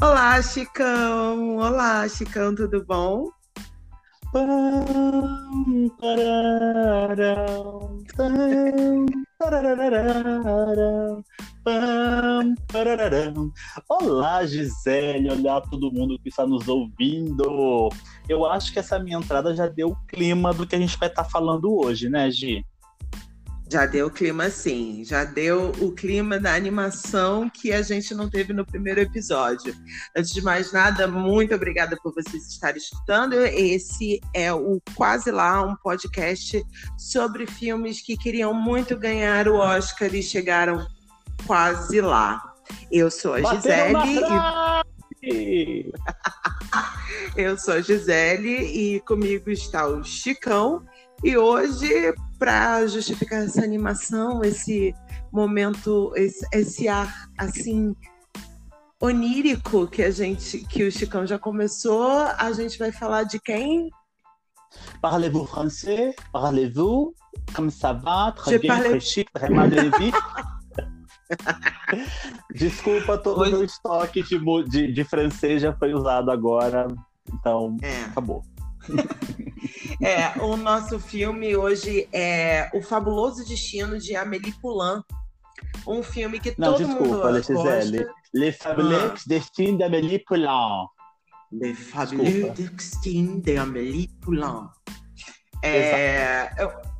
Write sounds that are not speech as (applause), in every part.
Olá, Chicão! Olá, Chicão, tudo bom? Olá, Gisele! Olá todo mundo que está nos ouvindo! Eu acho que essa minha entrada já deu o clima do que a gente vai estar falando hoje, né, Gi? Já deu o clima, sim. Já deu o clima da animação que a gente não teve no primeiro episódio. Antes de mais nada, muito obrigada por vocês estarem escutando. Esse é o Quase Lá, um podcast sobre filmes que queriam muito ganhar o Oscar e chegaram quase lá. Eu sou a Gisele. E... (laughs) Eu sou a Gisele e comigo está o Chicão. E hoje, para justificar essa animação, esse momento, esse, esse, ar assim onírico que a gente, que o Chicão já começou, a gente vai falar de quem? Parlez-vous français? Parlez-vous? Comme ça va? Très bien, parle... très chic, très mal (laughs) Desculpa, todo o meu estoque de, de, de, francês já foi usado agora, então é. acabou. (laughs) É, o nosso filme hoje é O Fabuloso Destino de Amélie Poulain. Um filme que Não, todo desculpa, mundo Gisele. gosta. Le Fabuleux ah. Destin d'Amélie Poulain. Le Fabuleux Destin d'Amélie Poulain. É,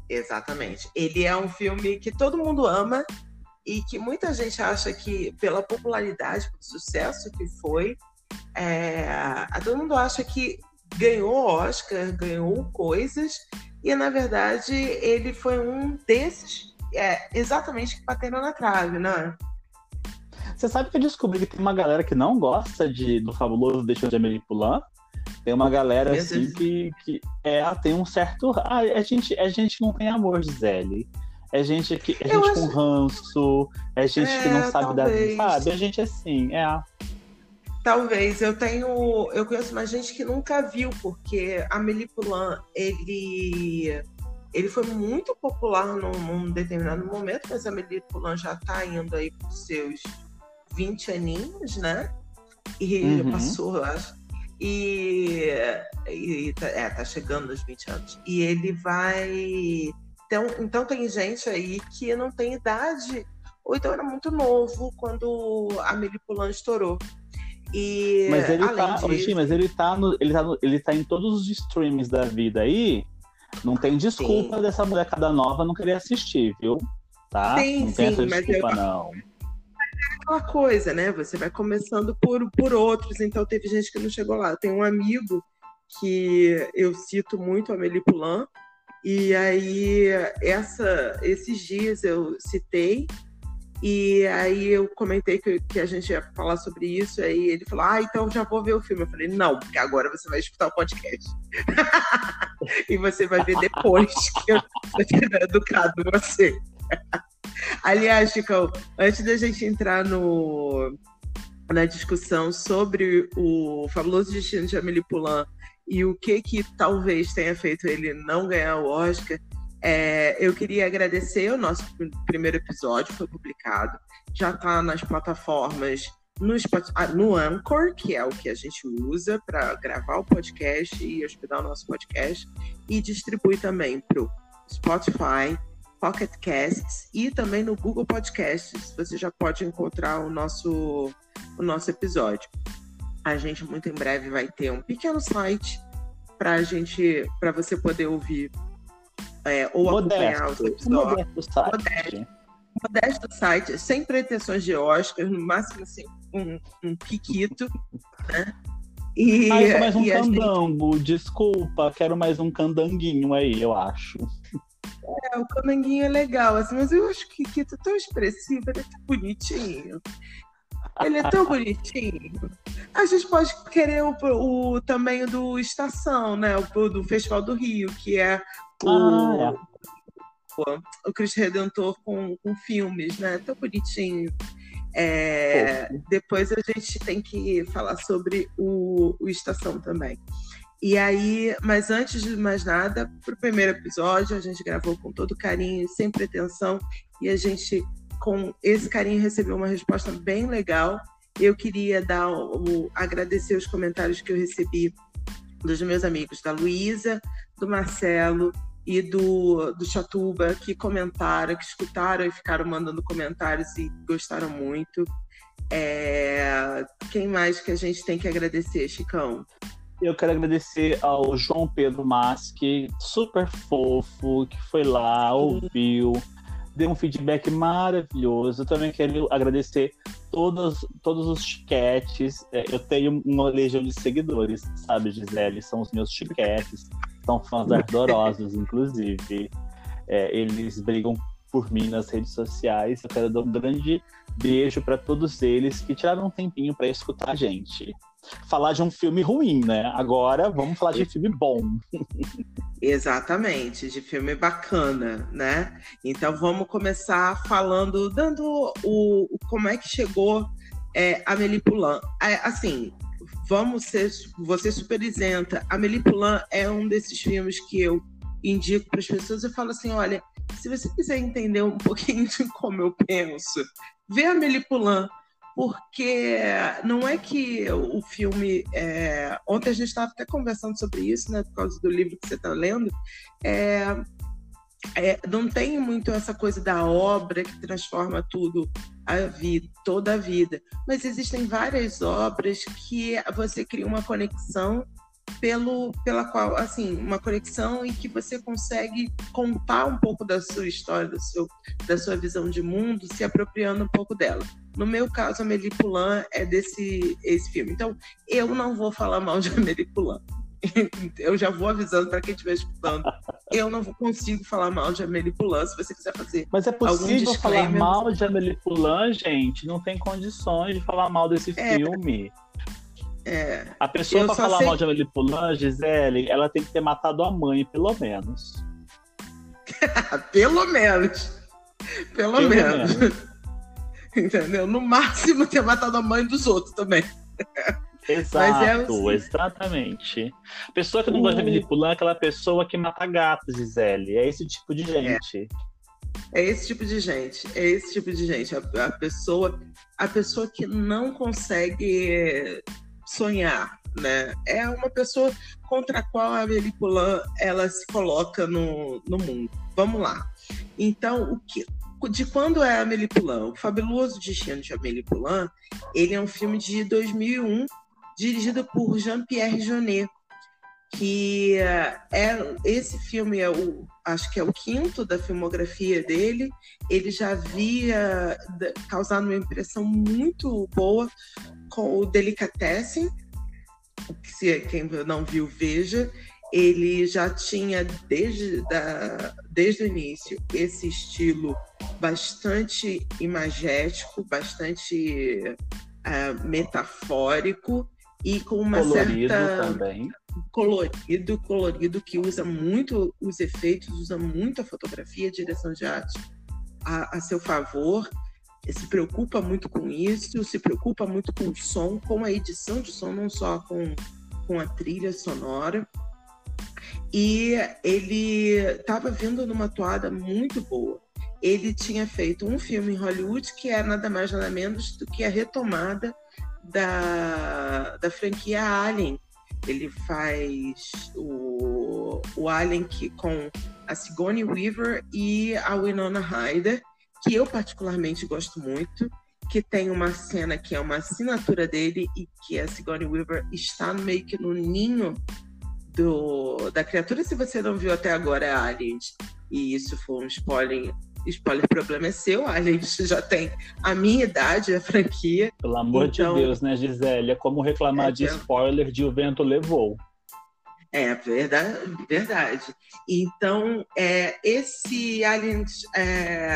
exatamente. Ele é um filme que todo mundo ama e que muita gente acha que, pela popularidade, pelo sucesso que foi, é, todo mundo acha que ganhou Oscar, ganhou coisas, e na verdade ele foi um desses, é, exatamente que bateram na trave, né? Você sabe que eu descobri que tem uma galera que não gosta de, do fabuloso Deixa de Poulain? Tem uma galera Meu assim que, que é, tem um certo. Ah, a gente, a gente não tem amor, Gisele. É gente que é gente acho... com ranço, é gente é, que não sabe talvez. da sabe? A gente é assim, é. Talvez. Eu tenho. Eu conheço mais gente que nunca viu, porque a Poulain, ele. Ele foi muito popular num, num determinado momento, mas a Poulain já está indo aí para seus 20 aninhos, né? E uhum. passou, eu acho. E, e tá, é, tá chegando nos 20 anos. E ele vai. Então, então tem gente aí que não tem idade, ou então era muito novo quando a Poulain estourou. E, mas ele tá, disso... mas ele tá, no, ele, tá no, ele tá em todos os streams da vida aí. Não tem desculpa sim. dessa molecada nova não querer assistir, viu? Tá? Sim, não tem sim, essa desculpa, mas eu... não. É aquela coisa, né? Você vai começando por, por outros, então teve gente que não chegou lá. Tem um amigo que eu cito muito, Amélie Poulain, e aí essa, esses dias eu citei e aí eu comentei que, que a gente ia falar sobre isso, aí ele falou: Ah, então já vou ver o filme. Eu falei, não, porque agora você vai escutar o podcast. (laughs) e você vai ver depois (laughs) que eu tiver educado você. (laughs) Aliás, Chico, antes da gente entrar no, na discussão sobre o fabuloso destino de Amélie Poulain e o que que talvez tenha feito ele não ganhar o Oscar, é, eu queria agradecer o nosso primeiro episódio, foi publicado, já está nas plataformas no, ah, no Anchor, que é o que a gente usa para gravar o podcast e hospedar o nosso podcast, e distribui também para o Spotify, Pocket Casts e também no Google Podcasts. Você já pode encontrar o nosso, o nosso episódio. A gente muito em breve vai ter um pequeno site para gente, para você poder ouvir é, ou modesto, acompanhar os episódios. Modesto site. Modesto, site, sem pretensões de Oscar, no máximo assim, um, um piquito, né? E, ah, eu mais um candango, gente... desculpa, quero mais um candanguinho aí, eu acho. É, o candanguinho é legal, assim, mas eu acho que o Kito é tão expressivo, ele é tão bonitinho. Ele é tão (laughs) bonitinho. A gente pode querer o, o tamanho do Estação, né? O do Festival do Rio, que é o, ah, é. o Cristo Redentor com, com filmes, né? Tão bonitinho. É, depois a gente tem que falar sobre o, o Estação também. E aí, mas antes de mais nada, para o primeiro episódio, a gente gravou com todo carinho, sem pretensão, e a gente, com esse carinho, recebeu uma resposta bem legal. eu queria dar o, agradecer os comentários que eu recebi dos meus amigos, da Luísa, do Marcelo e do, do Chatuba, que comentaram, que escutaram e ficaram mandando comentários e gostaram muito. É... Quem mais que a gente tem que agradecer, Chicão? Eu quero agradecer ao João Pedro Masque, super fofo, que foi lá, ouviu, deu um feedback maravilhoso. Eu também quero agradecer todos, todos os chiquetes. É, eu tenho uma legião de seguidores, sabe, Gisele? São os meus chiquetes. São fãs ardorosos, inclusive. É, eles brigam por mim nas redes sociais. Eu quero dar um grande beijo para todos eles que tiraram um tempinho para escutar a gente. Falar de um filme ruim, né? Agora vamos falar de filme bom. Exatamente, de filme bacana, né? Então vamos começar falando, dando o, o como é que chegou é, a Melipulan. É, assim, vamos ser, você super isenta. A Melipulan é um desses filmes que eu indico para as pessoas. Eu falo assim, olha, se você quiser entender um (laughs) pouquinho de como eu penso, vê a Melipulan porque não é que o filme. É... Ontem a gente estava até conversando sobre isso, né, por causa do livro que você está lendo. É... É, não tem muito essa coisa da obra que transforma tudo a vida, toda a vida, mas existem várias obras que você cria uma conexão pelo, pela qual, assim, uma conexão em que você consegue contar um pouco da sua história, do seu, da sua visão de mundo, se apropriando um pouco dela. No meu caso, Amélie Poulain é desse esse filme. Então, eu não vou falar mal de Amélie Poulain. (laughs) eu já vou avisando para quem estiver escutando. Eu não consigo falar mal de Amélie Poulain, se você quiser fazer. Mas é possível falar mal de Amélie Poulain, gente? Não tem condições de falar mal desse é, filme. É, a pessoa para falar sei... mal de Amélie Poulain, Gisele, ela tem que ter matado a mãe, pelo menos. (laughs) pelo menos. Pelo, pelo menos. menos. (laughs) Entendeu? No máximo ter matado a mãe dos outros também. Exato, é exatamente. Pessoa que não gosta de Poulain é aquela pessoa que mata gatos, Gisele. É esse tipo de é. gente. É. é esse tipo de gente, é esse tipo de gente. A, a, pessoa, a pessoa que não consegue sonhar, né? É uma pessoa contra a qual a Poulain ela se coloca no, no mundo. Vamos lá. Então, o que, de quando é Amélie Poulain? O Fabuloso Destino de Amélie Poulain, ele é um filme de 2001, dirigido por Jean-Pierre Jeunet, que é esse filme é o acho que é o quinto da filmografia dele. Ele já havia causado uma impressão muito boa com o Delicatessen, se quem não viu veja. Ele já tinha desde, da, desde o início esse estilo bastante imagético, bastante uh, metafórico e com uma colorido certa também. colorido, colorido que usa muito os efeitos, usa muito a fotografia, a direção de arte a, a seu favor. Se preocupa muito com isso, se preocupa muito com o som, com a edição de som, não só com, com a trilha sonora. E ele estava vindo numa toada muito boa. Ele tinha feito um filme em Hollywood que é nada mais nada menos do que a retomada da, da franquia Alien. Ele faz o, o Alien que, com a Sigourney Weaver e a Winona Ryder, que eu particularmente gosto muito, que tem uma cena que é uma assinatura dele e que a Sigourney Weaver está meio que no ninho do, da criatura. Se você não viu até agora, é Aliens, e isso foi um spoiler spoiler, o problema é seu, a gente já tem a minha idade, a franquia. Pelo amor então... de Deus, né, Gisele? É como reclamar é, de spoiler de O Vento Levou. É verdade, verdade. Então, é, esse Aliens, é,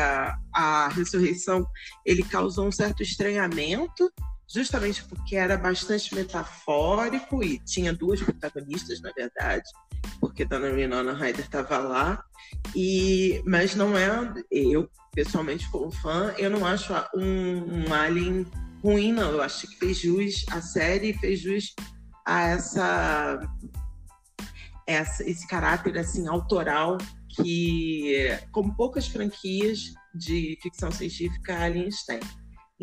a ressurreição, ele causou um certo estranhamento, justamente porque era bastante metafórico e tinha duas protagonistas, na verdade, porque Dona Winona Ryder estava lá. E, mas não é, eu pessoalmente como fã, eu não acho um, um Alien ruim, não. Eu acho que fez jus a série, fez jus a essa, essa esse caráter assim autoral que, como poucas franquias de ficção científica, Aliens tem.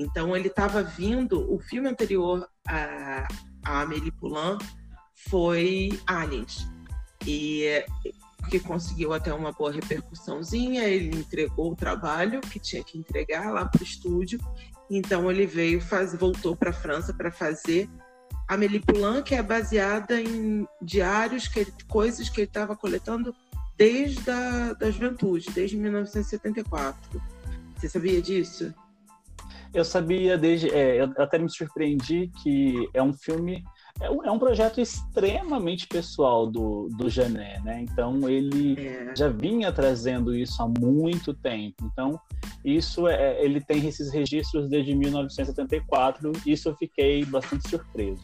Então ele estava vindo, o filme anterior a, a Amélie Poulain foi Aliens. E que conseguiu até uma boa repercussãozinha, ele entregou o trabalho que tinha que entregar lá para o estúdio, então ele veio, faz, voltou para a França para fazer Amélie Poulain, que é baseada em diários, que ele, coisas que ele estava coletando desde a da juventude, desde 1974. Você sabia disso? Eu sabia desde. É, eu até me surpreendi que é um filme é um, é um projeto extremamente pessoal do, do Jané, né? Então ele é. já vinha trazendo isso há muito tempo. Então isso é, ele tem esses registros desde 1974. Isso eu fiquei bastante surpreso.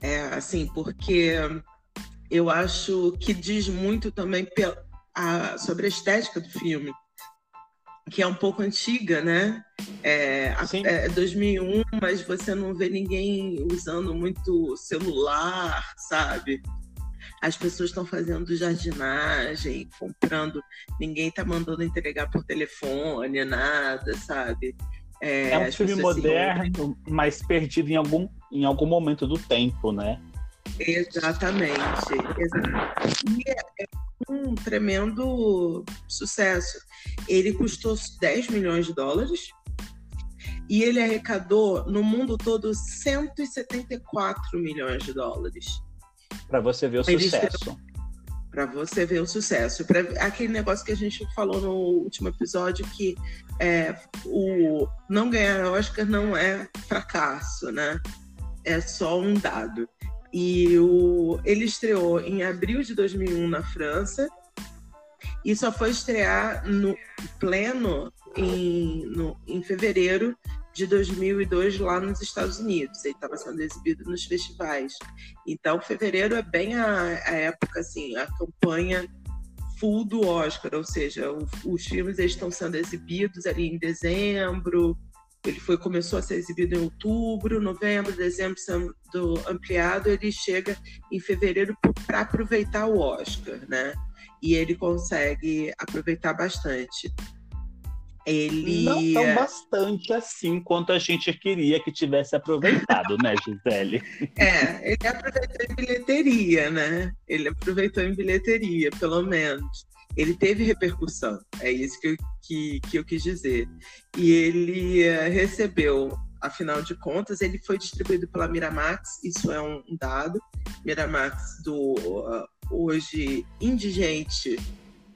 É assim, porque eu acho que diz muito também sobre a estética do filme que é um pouco antiga, né? É, é 2001, mas você não vê ninguém usando muito celular, sabe? As pessoas estão fazendo jardinagem, comprando, ninguém está mandando entregar por telefone, nada, sabe? É, é um filme moderno, mas perdido em algum, em algum momento do tempo, né? Exatamente. exatamente. E é, é um tremendo sucesso. Ele custou 10 milhões de dólares e ele arrecadou no mundo todo 174 milhões de dólares. Para você ver o sucesso. Para você ver o sucesso. Pra, aquele negócio que a gente falou no último episódio que é, o não ganhar Oscar não é fracasso, né? É só um dado. E o, ele estreou em abril de 2001 na França e só foi estrear no pleno em, no, em fevereiro de 2002 lá nos Estados Unidos. Ele estava sendo exibido nos festivais. Então, fevereiro é bem a, a época, assim, a campanha full do Oscar, ou seja, o, os filmes estão sendo exibidos ali em dezembro, ele foi começou a ser exibido em outubro, novembro, dezembro sendo ampliado. Ele chega em fevereiro para aproveitar o Oscar, né? E ele consegue aproveitar bastante. Ele não tão bastante assim quanto a gente queria que tivesse aproveitado, né, Gisele? (laughs) É, ele aproveitou em bilheteria, né? Ele aproveitou em bilheteria, pelo menos ele teve repercussão, é isso que eu, que, que eu quis dizer. E ele uh, recebeu, afinal de contas, ele foi distribuído pela Miramax, isso é um, dado. Miramax do uh, hoje indigente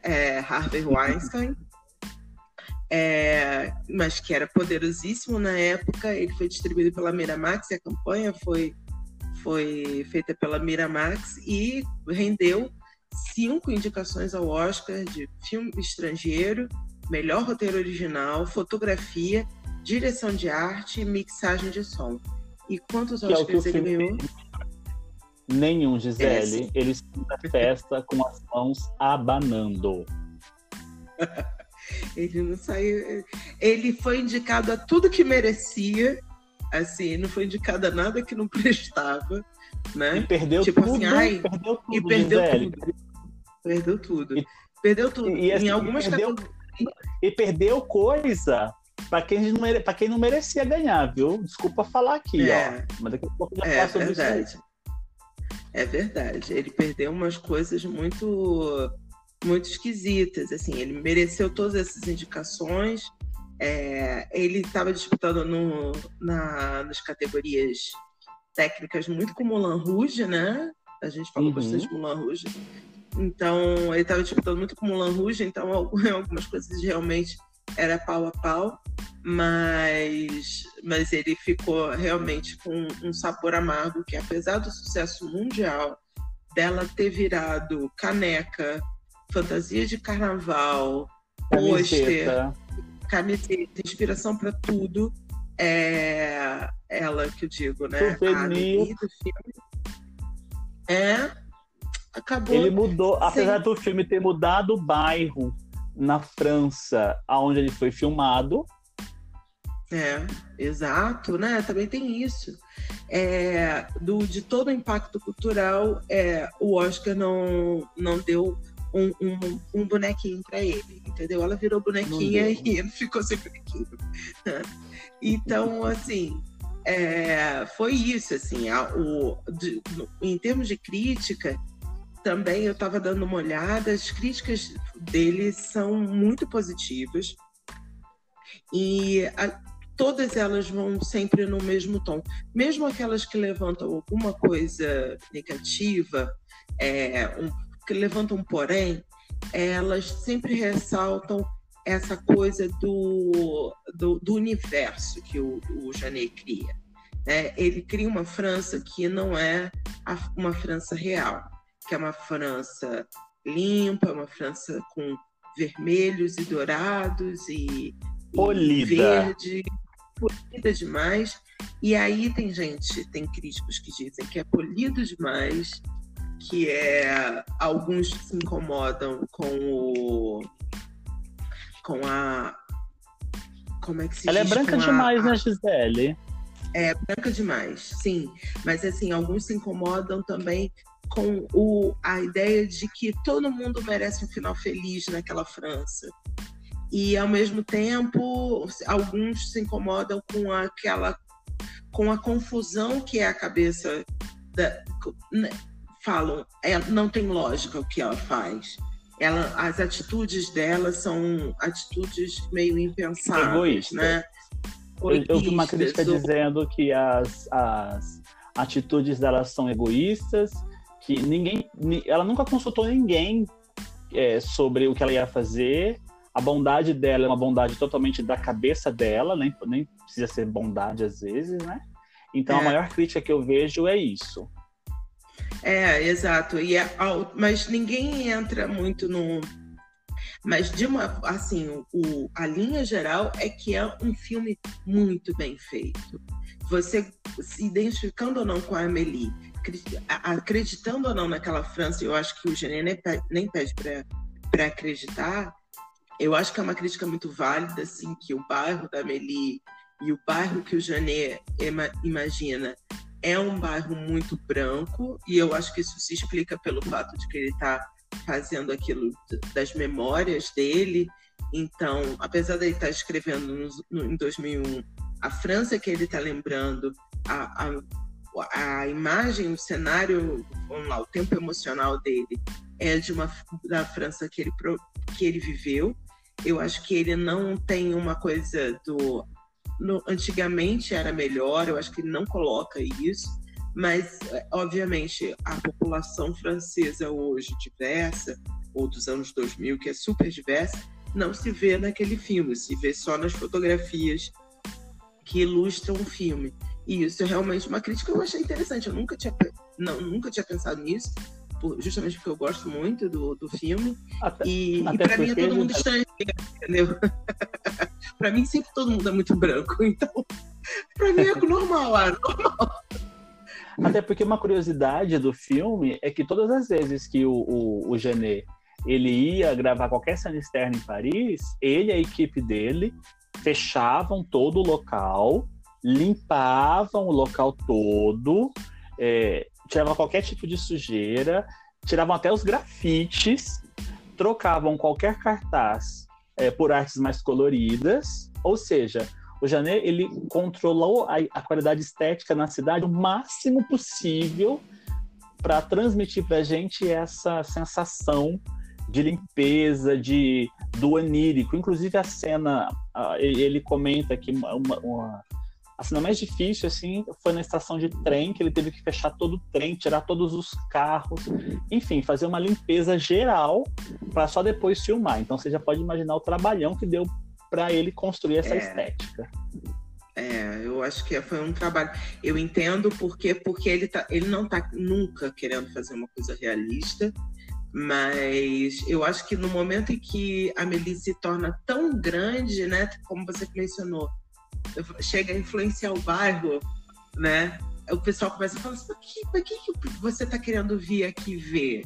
é, Harvey Weinstein, é, mas que era poderosíssimo na época. Ele foi distribuído pela Miramax e a campanha foi, foi feita pela Miramax e rendeu cinco indicações ao Oscar de filme estrangeiro, melhor roteiro original, fotografia, direção de arte e mixagem de som. E quantos que Oscars é ele ganhou? Nenhum, Gisele. É, ele na festa com as mãos abanando. (laughs) ele não saiu. Ele foi indicado a tudo que merecia. Assim, não foi indicado a nada que não (laughs) prestava. Né? E perdeu tipo assim, tudo. Assim, ai, perdeu tudo. E perdeu Gisele. tudo. Perdeu tudo. E, perdeu tudo. E, assim, em algumas perdeu, E perdeu coisa para quem, não mere, quem não merecia ganhar, viu? Desculpa falar aqui, é, ó. Mas daqui a pouco já é sobre verdade. isso. É verdade. Ele perdeu umas coisas muito muito esquisitas. Assim, ele mereceu todas essas indicações. É, ele estava disputando no, na, nas categorias técnicas muito com Mulan Rouge, né? A gente falou uhum. bastante Mulan Rouge. Então, ele estava disputando muito com o Mulan Rouge, então (laughs) algumas coisas realmente era pau a pau, mas, mas ele ficou realmente com um sabor amargo que apesar do sucesso mundial dela ter virado caneca, fantasia de carnaval, pôster, camiseta, inspiração para tudo, é ela que eu digo, né? Souvenir. A do filme é acabou. Ele mudou, apesar do filme ter mudado o bairro na França, aonde ele foi filmado. É, exato, né? Também tem isso. É, do, de todo o impacto cultural, é, o Oscar não, não deu um, um, um bonequinho para ele, entendeu? Ela virou bonequinha e ele ficou sem bonequinho. (laughs) Então, assim, é, foi isso, assim, a, o, de, no, em termos de crítica, também eu estava dando uma olhada, as críticas dele são muito positivas e a, todas elas vão sempre no mesmo tom. Mesmo aquelas que levantam alguma coisa negativa, é, um, que levantam porém, elas sempre ressaltam essa coisa do, do, do universo que o, o Janet cria. Né? Ele cria uma França que não é a, uma França real, que é uma França limpa, uma França com vermelhos e dourados e, e verde, polida demais. E aí tem gente, tem críticos que dizem que é polido demais, que é alguns se incomodam com o com a como é que se Ela é diz? é branca com demais, a, né, Gisele? É branca demais, sim. Mas assim, alguns se incomodam também com o, a ideia de que todo mundo merece um final feliz naquela França. E ao mesmo tempo, alguns se incomodam com aquela com a confusão que é a cabeça da, né, falam, é, não tem lógica o que ela faz. Ela, as atitudes dela são atitudes meio impensáveis, Egoísta. né? Eu vi uma crítica ou... dizendo que as, as atitudes dela são egoístas, que ninguém, ela nunca consultou ninguém é, sobre o que ela ia fazer. A bondade dela é uma bondade totalmente da cabeça dela, nem, nem precisa ser bondade às vezes, né? Então é. a maior crítica que eu vejo é isso. É, exato. E é, mas ninguém entra muito no. Mas de uma, assim, o, a linha geral é que é um filme muito bem feito. Você se identificando ou não com a Amélie, acreditando ou não naquela França, eu acho que o Genet nem pede, para acreditar. Eu acho que é uma crítica muito válida, assim, que o bairro da Amélie e o bairro que o Janet imagina é um bairro muito branco e eu acho que isso se explica pelo fato de que ele está fazendo aquilo das memórias dele. Então, apesar de ele estar tá escrevendo no, no, em 2001 a França que ele está lembrando, a, a, a, imagem, o cenário, vamos lá, o tempo emocional dele é de uma da França que ele que ele viveu. Eu acho que ele não tem uma coisa do no, antigamente era melhor, eu acho que ele não coloca isso, mas, é, obviamente, a população francesa hoje diversa, ou dos anos 2000, que é super diversa, não se vê naquele filme, se vê só nas fotografias que ilustram o filme. E isso é realmente uma crítica que eu achei interessante. Eu nunca tinha, não, nunca tinha pensado nisso, justamente porque eu gosto muito do, do filme. Até, e, e para mim é todo mundo estrangeiro, entendeu? (laughs) para mim sempre todo mundo é muito branco, (laughs) então para mim é (laughs) normal, é normal. Até porque uma curiosidade do filme é que todas as vezes que o, o, o ele ia gravar qualquer cena externa em Paris, ele e a equipe dele fechavam todo o local, limpavam o local todo, é, tiravam qualquer tipo de sujeira, tiravam até os grafites, trocavam qualquer cartaz é, por artes mais coloridas, ou seja, o Janet ele controlou a, a qualidade estética na cidade o máximo possível para transmitir para a gente essa sensação de limpeza, de do anírico. Inclusive a cena, ele comenta que uma, uma, a cena mais difícil, assim, foi na estação de trem, que ele teve que fechar todo o trem, tirar todos os carros, enfim, fazer uma limpeza geral para só depois filmar. Então você já pode imaginar o trabalhão que deu para ele construir essa é. estética. É, eu acho que foi um trabalho. Eu entendo porque porque ele tá, ele não está nunca querendo fazer uma coisa realista, mas eu acho que no momento em que a Melissa se torna tão grande, né, como você mencionou, chega a influenciar o bairro, né? O pessoal começa a falar assim, mas que, que você está querendo vir aqui ver?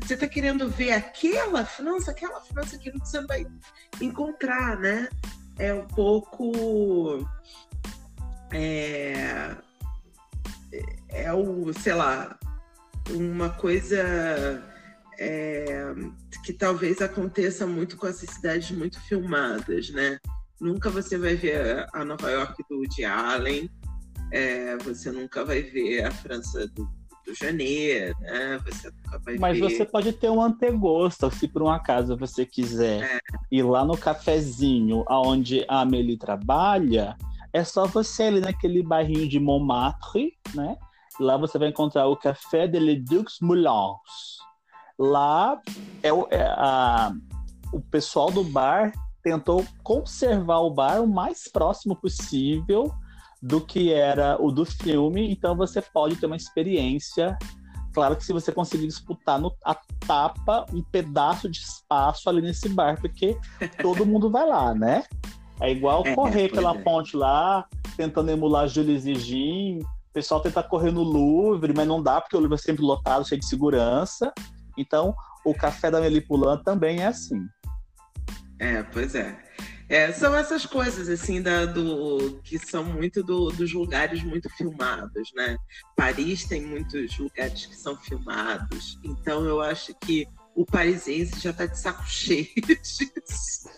Você está querendo ver aquela França, aquela França que você vai encontrar, né? É um pouco. É, é o, sei lá, uma coisa. é, que talvez aconteça muito com essas cidades muito filmadas, né? Nunca você vai ver a Nova York do Woody Allen, é, você nunca vai ver a França do, do Janeiro, né? Você nunca vai Mas ver... você pode ter um antegosto, se por um acaso você quiser é. ir lá no cafezinho aonde a Amélie trabalha, é só você ali naquele bairrinho de Montmartre, né? Lá você vai encontrar o Café de Ledux Moulins. Lá é, o, é a, o pessoal do bar tentou conservar o bar o mais próximo possível do que era o do filme, então você pode ter uma experiência. Claro que se você conseguir disputar no, a tapa um pedaço de espaço ali nesse bar, porque (laughs) todo mundo vai lá, né? É igual é, correr pela é. ponte lá, tentando emular Jules e Jean. O pessoal tenta correr no Louvre, mas não dá, porque o Louvre é sempre lotado, cheio de segurança. Então, o café da Melipulan também é assim. É, pois é. é. são essas coisas, assim, da, do, que são muito do, dos lugares muito filmados, né? Paris tem muitos lugares que são filmados, então eu acho que o parisiense já tá de saco (laughs) cheio disso.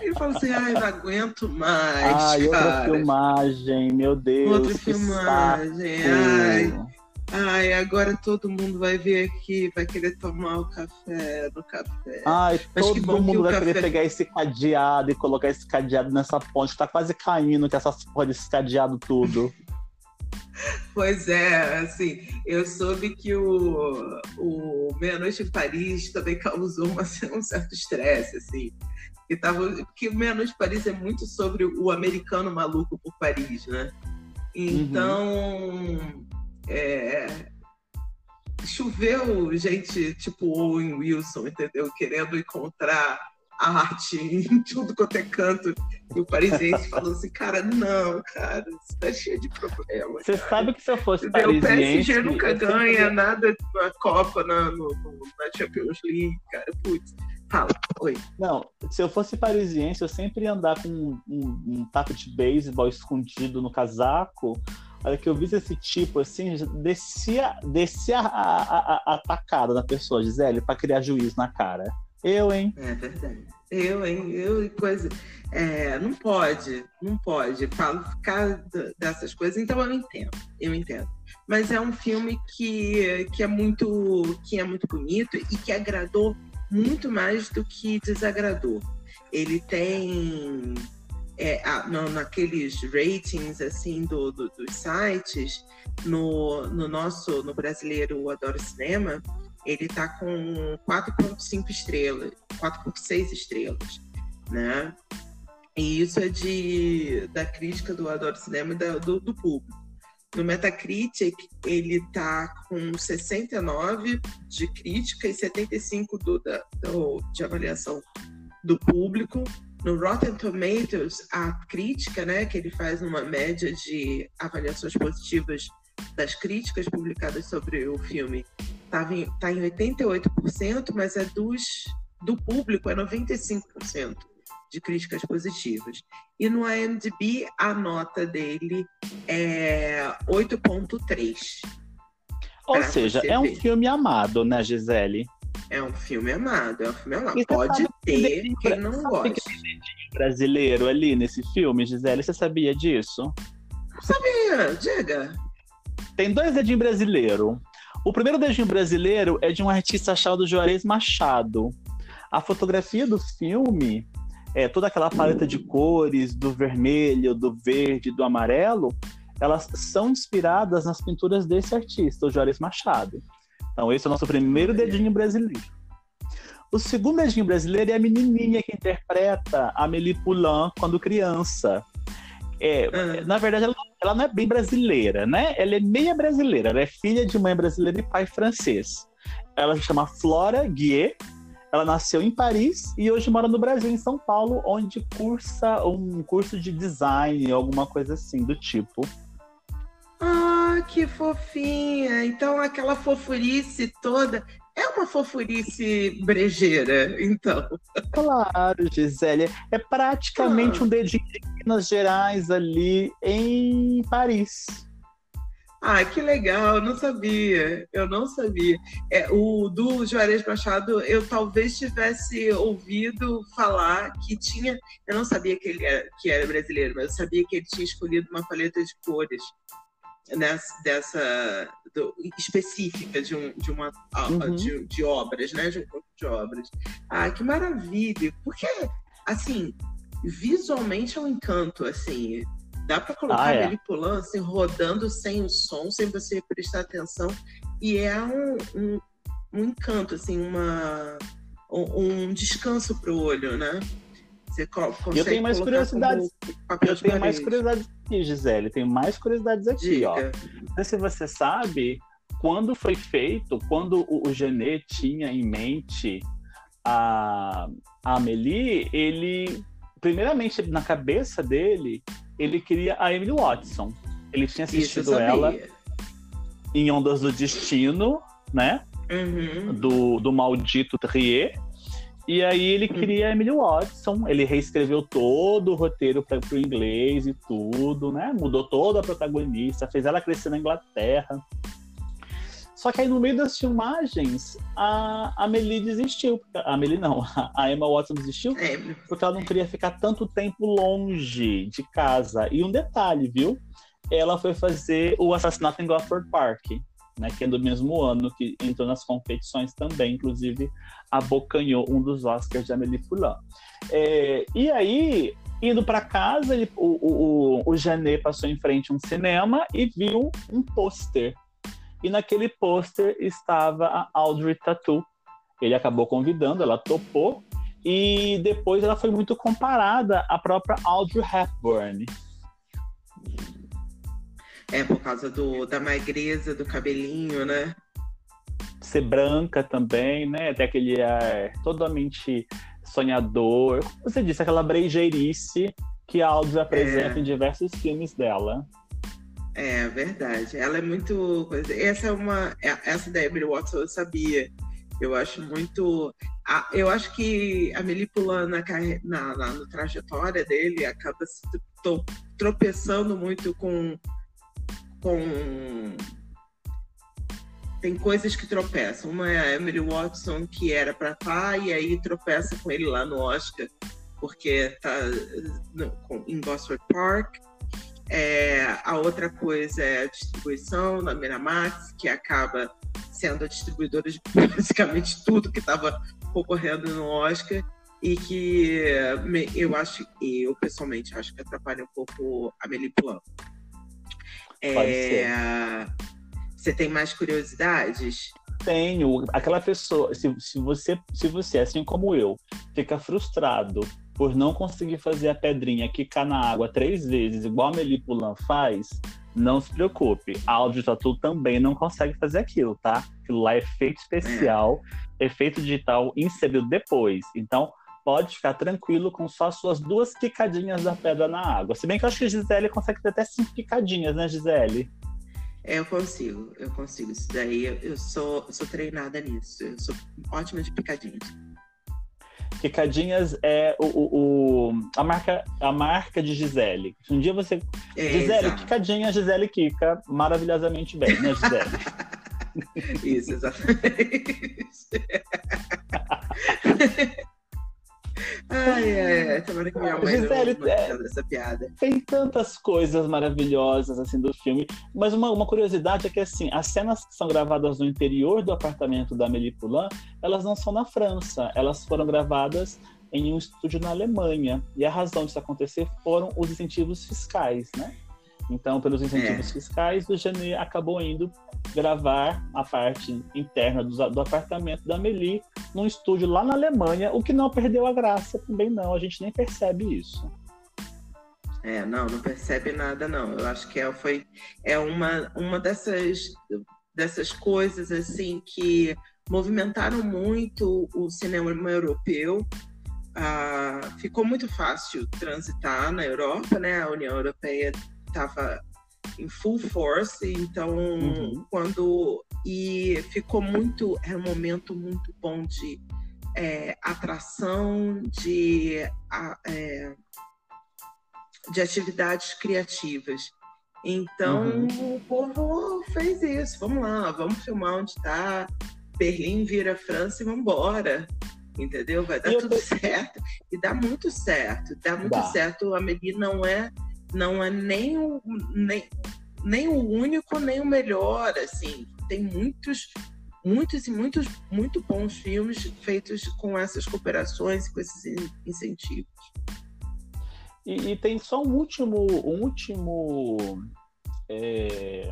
Ele fala assim, ai, não aguento mais, ai, cara. outra filmagem, meu Deus, Outra filmagem, saco. ai. Ai, agora todo mundo vai vir aqui, vai querer tomar o café no café. Ai, Mas todo mundo vai café... querer pegar esse cadeado e colocar esse cadeado nessa ponte. Tá quase caindo que essa porra desse cadeado tudo. (laughs) Pois é, assim, eu soube que o, o Meia-Noite em Paris também causou uma, (laughs) um certo estresse, assim. Que tava, porque Meia-Noite em Paris é muito sobre o americano maluco por Paris, né? Então, uhum. É, choveu gente tipo Owen Wilson, entendeu? Querendo encontrar arte em tudo quanto é canto. E o parisiense (laughs) falou assim, cara, não, cara, isso tá cheio de problemas. Você sabe que se eu fosse Entendeu? parisiense... O PSG nunca ganha nada na Copa, na, no, na Champions League, cara, putz. Fala, oi. Não, se eu fosse parisiense, eu sempre ia andar com um, um, um taco de beisebol escondido no casaco, Olha que eu vi esse tipo assim, descia, descia a, a, a, a atacada na pessoa, Gisele, para criar juízo na cara. Eu, hein? É verdade. Eu, hein? Eu e coisa. É, não pode, não pode. Falo ficar dessas coisas, então eu entendo, eu entendo. Mas é um filme que, que é muito que é muito bonito e que agradou muito mais do que desagradou. Ele tem é, naqueles ratings assim do, do, dos sites, no, no nosso, no brasileiro Adoro Cinema, ele está com 4,5 estrelas, 4,6 estrelas, né? E isso é de, da crítica do Adoro Cinema da, do, do público. No Metacritic, ele está com 69 de crítica e 75 do, da, do, de avaliação do público. No Rotten Tomatoes, a crítica, né, que ele faz uma média de avaliações positivas das críticas publicadas sobre o filme, está em, tá em 88%, mas é dos, do público é 95% de críticas positivas. E no IMDb, a nota dele é 8,3. Ou seja, é um filme amado, né, Gisele? É um filme amado, é um filme amado. Pode ter que quem não gosta. Que brasileiro ali nesse filme, Gisele, você sabia disso? Sabia, diga. Tem dois dedinhos brasileiro. O primeiro dedinho brasileiro é de um artista chamado Juarez Machado. A fotografia do filme, é, toda aquela paleta de cores, do vermelho, do verde, do amarelo, elas são inspiradas nas pinturas desse artista, o Juarez Machado. Então, esse é o nosso primeiro dedinho brasileiro. O segundo dedinho brasileiro é a menininha que interpreta a Amélie Poulain quando criança. É, ah. Na verdade, ela, ela, não é bem brasileira, né? Ela é meia brasileira. Ela é filha de mãe brasileira e pai francês. Ela se chama Flora Guier. Ela nasceu em Paris e hoje mora no Brasil, em São Paulo, onde cursa um curso de design, alguma coisa assim do tipo. Ah, que fofinha! Então aquela fofurice toda é uma fofurice brejeira, então. Claro, Gisele. É praticamente ah. um dedinho de Minas Gerais ali em Paris. Ah, que legal, não sabia, eu não sabia. É, o do Juarez Machado, eu talvez tivesse ouvido falar que tinha, eu não sabia que ele era, que era brasileiro, mas eu sabia que ele tinha escolhido uma paleta de cores nessa, dessa do, específica de, um, de uma uhum. de, de, obras, né, de um grupo de obras. Ah, que maravilha! Porque assim, visualmente é um encanto, assim. Dá para colocar ah, é. ele pulando, assim, rodando sem o som, sem você prestar atenção. E é um, um, um encanto, assim, uma, um, um descanso para o olho, né? Você consegue eu tenho mais curiosidades. Eu tenho mais curiosidades aqui, Gisele. Tenho mais curiosidades aqui, Diga. ó. Não sei se você sabe quando foi feito, quando o, o Genet tinha em mente a, a Amelie, ele primeiramente na cabeça dele ele queria a Emily Watson. Ele tinha assistido ela em Ondas do Destino, né? Uhum. Do, do maldito Trier. E aí ele uhum. queria a Emily Watson. Ele reescreveu todo o roteiro para o inglês e tudo, né? Mudou toda a protagonista, fez ela crescer na Inglaterra. Só que aí no meio das filmagens, a Amelie desistiu. A Amelie não, (laughs) a Emma Watson desistiu é. porque ela não queria ficar tanto tempo longe de casa. E um detalhe, viu? Ela foi fazer o assassinato em Gosford Park, né, que é do mesmo ano, que entrou nas competições também, inclusive abocanhou um dos Oscars de Amélie Poulain. É, e aí, indo para casa, ele, o, o, o Janet passou em frente a um cinema e viu um pôster e naquele pôster estava a Audrey Tatu. Ele acabou convidando, ela topou. E depois ela foi muito comparada à própria Audrey Hepburn. É, por causa do, da magreza, do cabelinho, né? Ser branca também, né? Até aquele ar totalmente sonhador. Você disse, aquela brejeirice que a Audrey apresenta é. em diversos filmes dela. É verdade. Ela é muito. Essa é uma. É, essa da Emily Watson eu sabia. Eu acho muito. Eu acho que a Melipula na, na, na, na trajetória dele acaba se tropeçando muito com. Com tem coisas que tropeçam. Uma é a Emily Watson, que era para estar, tá, e aí tropeça com ele lá no Oscar, porque tá no, com, em Gosford Park. É, a outra coisa é a distribuição da Miramax, que acaba sendo a distribuidora de (laughs) basicamente tudo que estava concorrendo no Oscar e que eu acho, eu pessoalmente acho que atrapalha um pouco a Amélie Poulain. É, você tem mais curiosidades? Tenho. Aquela pessoa, se, se, você, se você, assim como eu, fica frustrado por não conseguir fazer a pedrinha quicar na água três vezes, igual a Melipulan faz, não se preocupe. A Audio Tatu também não consegue fazer aquilo, tá? Aquilo lá é efeito especial, é. efeito digital inserido depois. Então, pode ficar tranquilo com só suas duas picadinhas da pedra na água. Se bem que eu acho que a Gisele consegue ter até cinco picadinhas, né, Gisele? É, eu consigo, eu consigo. Isso daí eu sou, eu sou treinada nisso. Eu sou ótima de picadinhas. Picadinhas é o, o, o, a, marca, a marca de Gisele. Um dia você. É, Gisele, exato. Picadinha, Gisele Kika, maravilhosamente bem, né, Gisele? (laughs) Isso, exatamente. (laughs) Ai, ai, tomara que minha mãe Gisele, não é, piada. Tem tantas coisas maravilhosas assim do filme, mas uma, uma curiosidade é que assim, as cenas que são gravadas no interior do apartamento da Amélie Poulain, elas não são na França, elas foram gravadas em um estúdio na Alemanha. E a razão disso acontecer foram os incentivos fiscais, né? Então, pelos incentivos é. fiscais, o Janet acabou indo gravar a parte interna do, do, apartamento da Meli num estúdio lá na Alemanha, o que não perdeu a graça também não, a gente nem percebe isso. É, não, não percebe nada não. Eu acho que é, foi é uma, uma dessas dessas coisas assim que movimentaram muito o cinema europeu. Ah, ficou muito fácil transitar na Europa, né? A União Europeia estava em full force, então uhum. quando e ficou muito era um momento muito bom de é, atração de é, de atividades criativas Então uhum. o povo fez isso. Vamos lá, vamos filmar onde está. Berlim vira França e vamos embora. Entendeu? Vai dar tudo certo. E dá muito certo. Dá muito dá. certo. A Amelie não é, não é nem o, nem, nem o único, nem o melhor. Assim, tem muitos muitos e muitos muito bons filmes feitos com essas cooperações com esses incentivos. E, e tem só um último, um último é,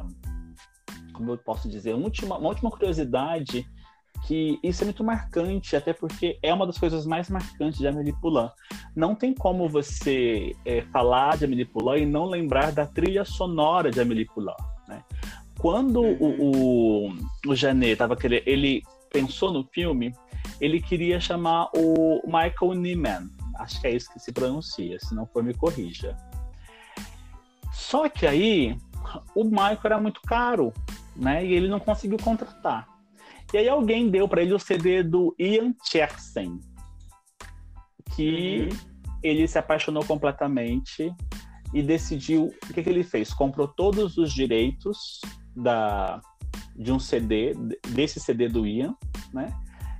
como eu posso dizer, uma última, uma última curiosidade que isso é muito marcante, até porque é uma das coisas mais marcantes de Amélie Poulain. Não tem como você é, falar de Amélie Poulain e não lembrar da trilha sonora de Amélie Poulain. Né? Quando o, o, o Janet tava querendo, ele pensou no filme, ele queria chamar o Michael Nyman. Acho que é isso que se pronuncia, se não for me corrija. Só que aí o Michael era muito caro, né? E ele não conseguiu contratar. E aí alguém deu para ele o CD do Ian Chersen, que uhum. ele se apaixonou completamente e decidiu o que, que ele fez? Comprou todos os direitos da, de um CD, desse CD do Ian, né?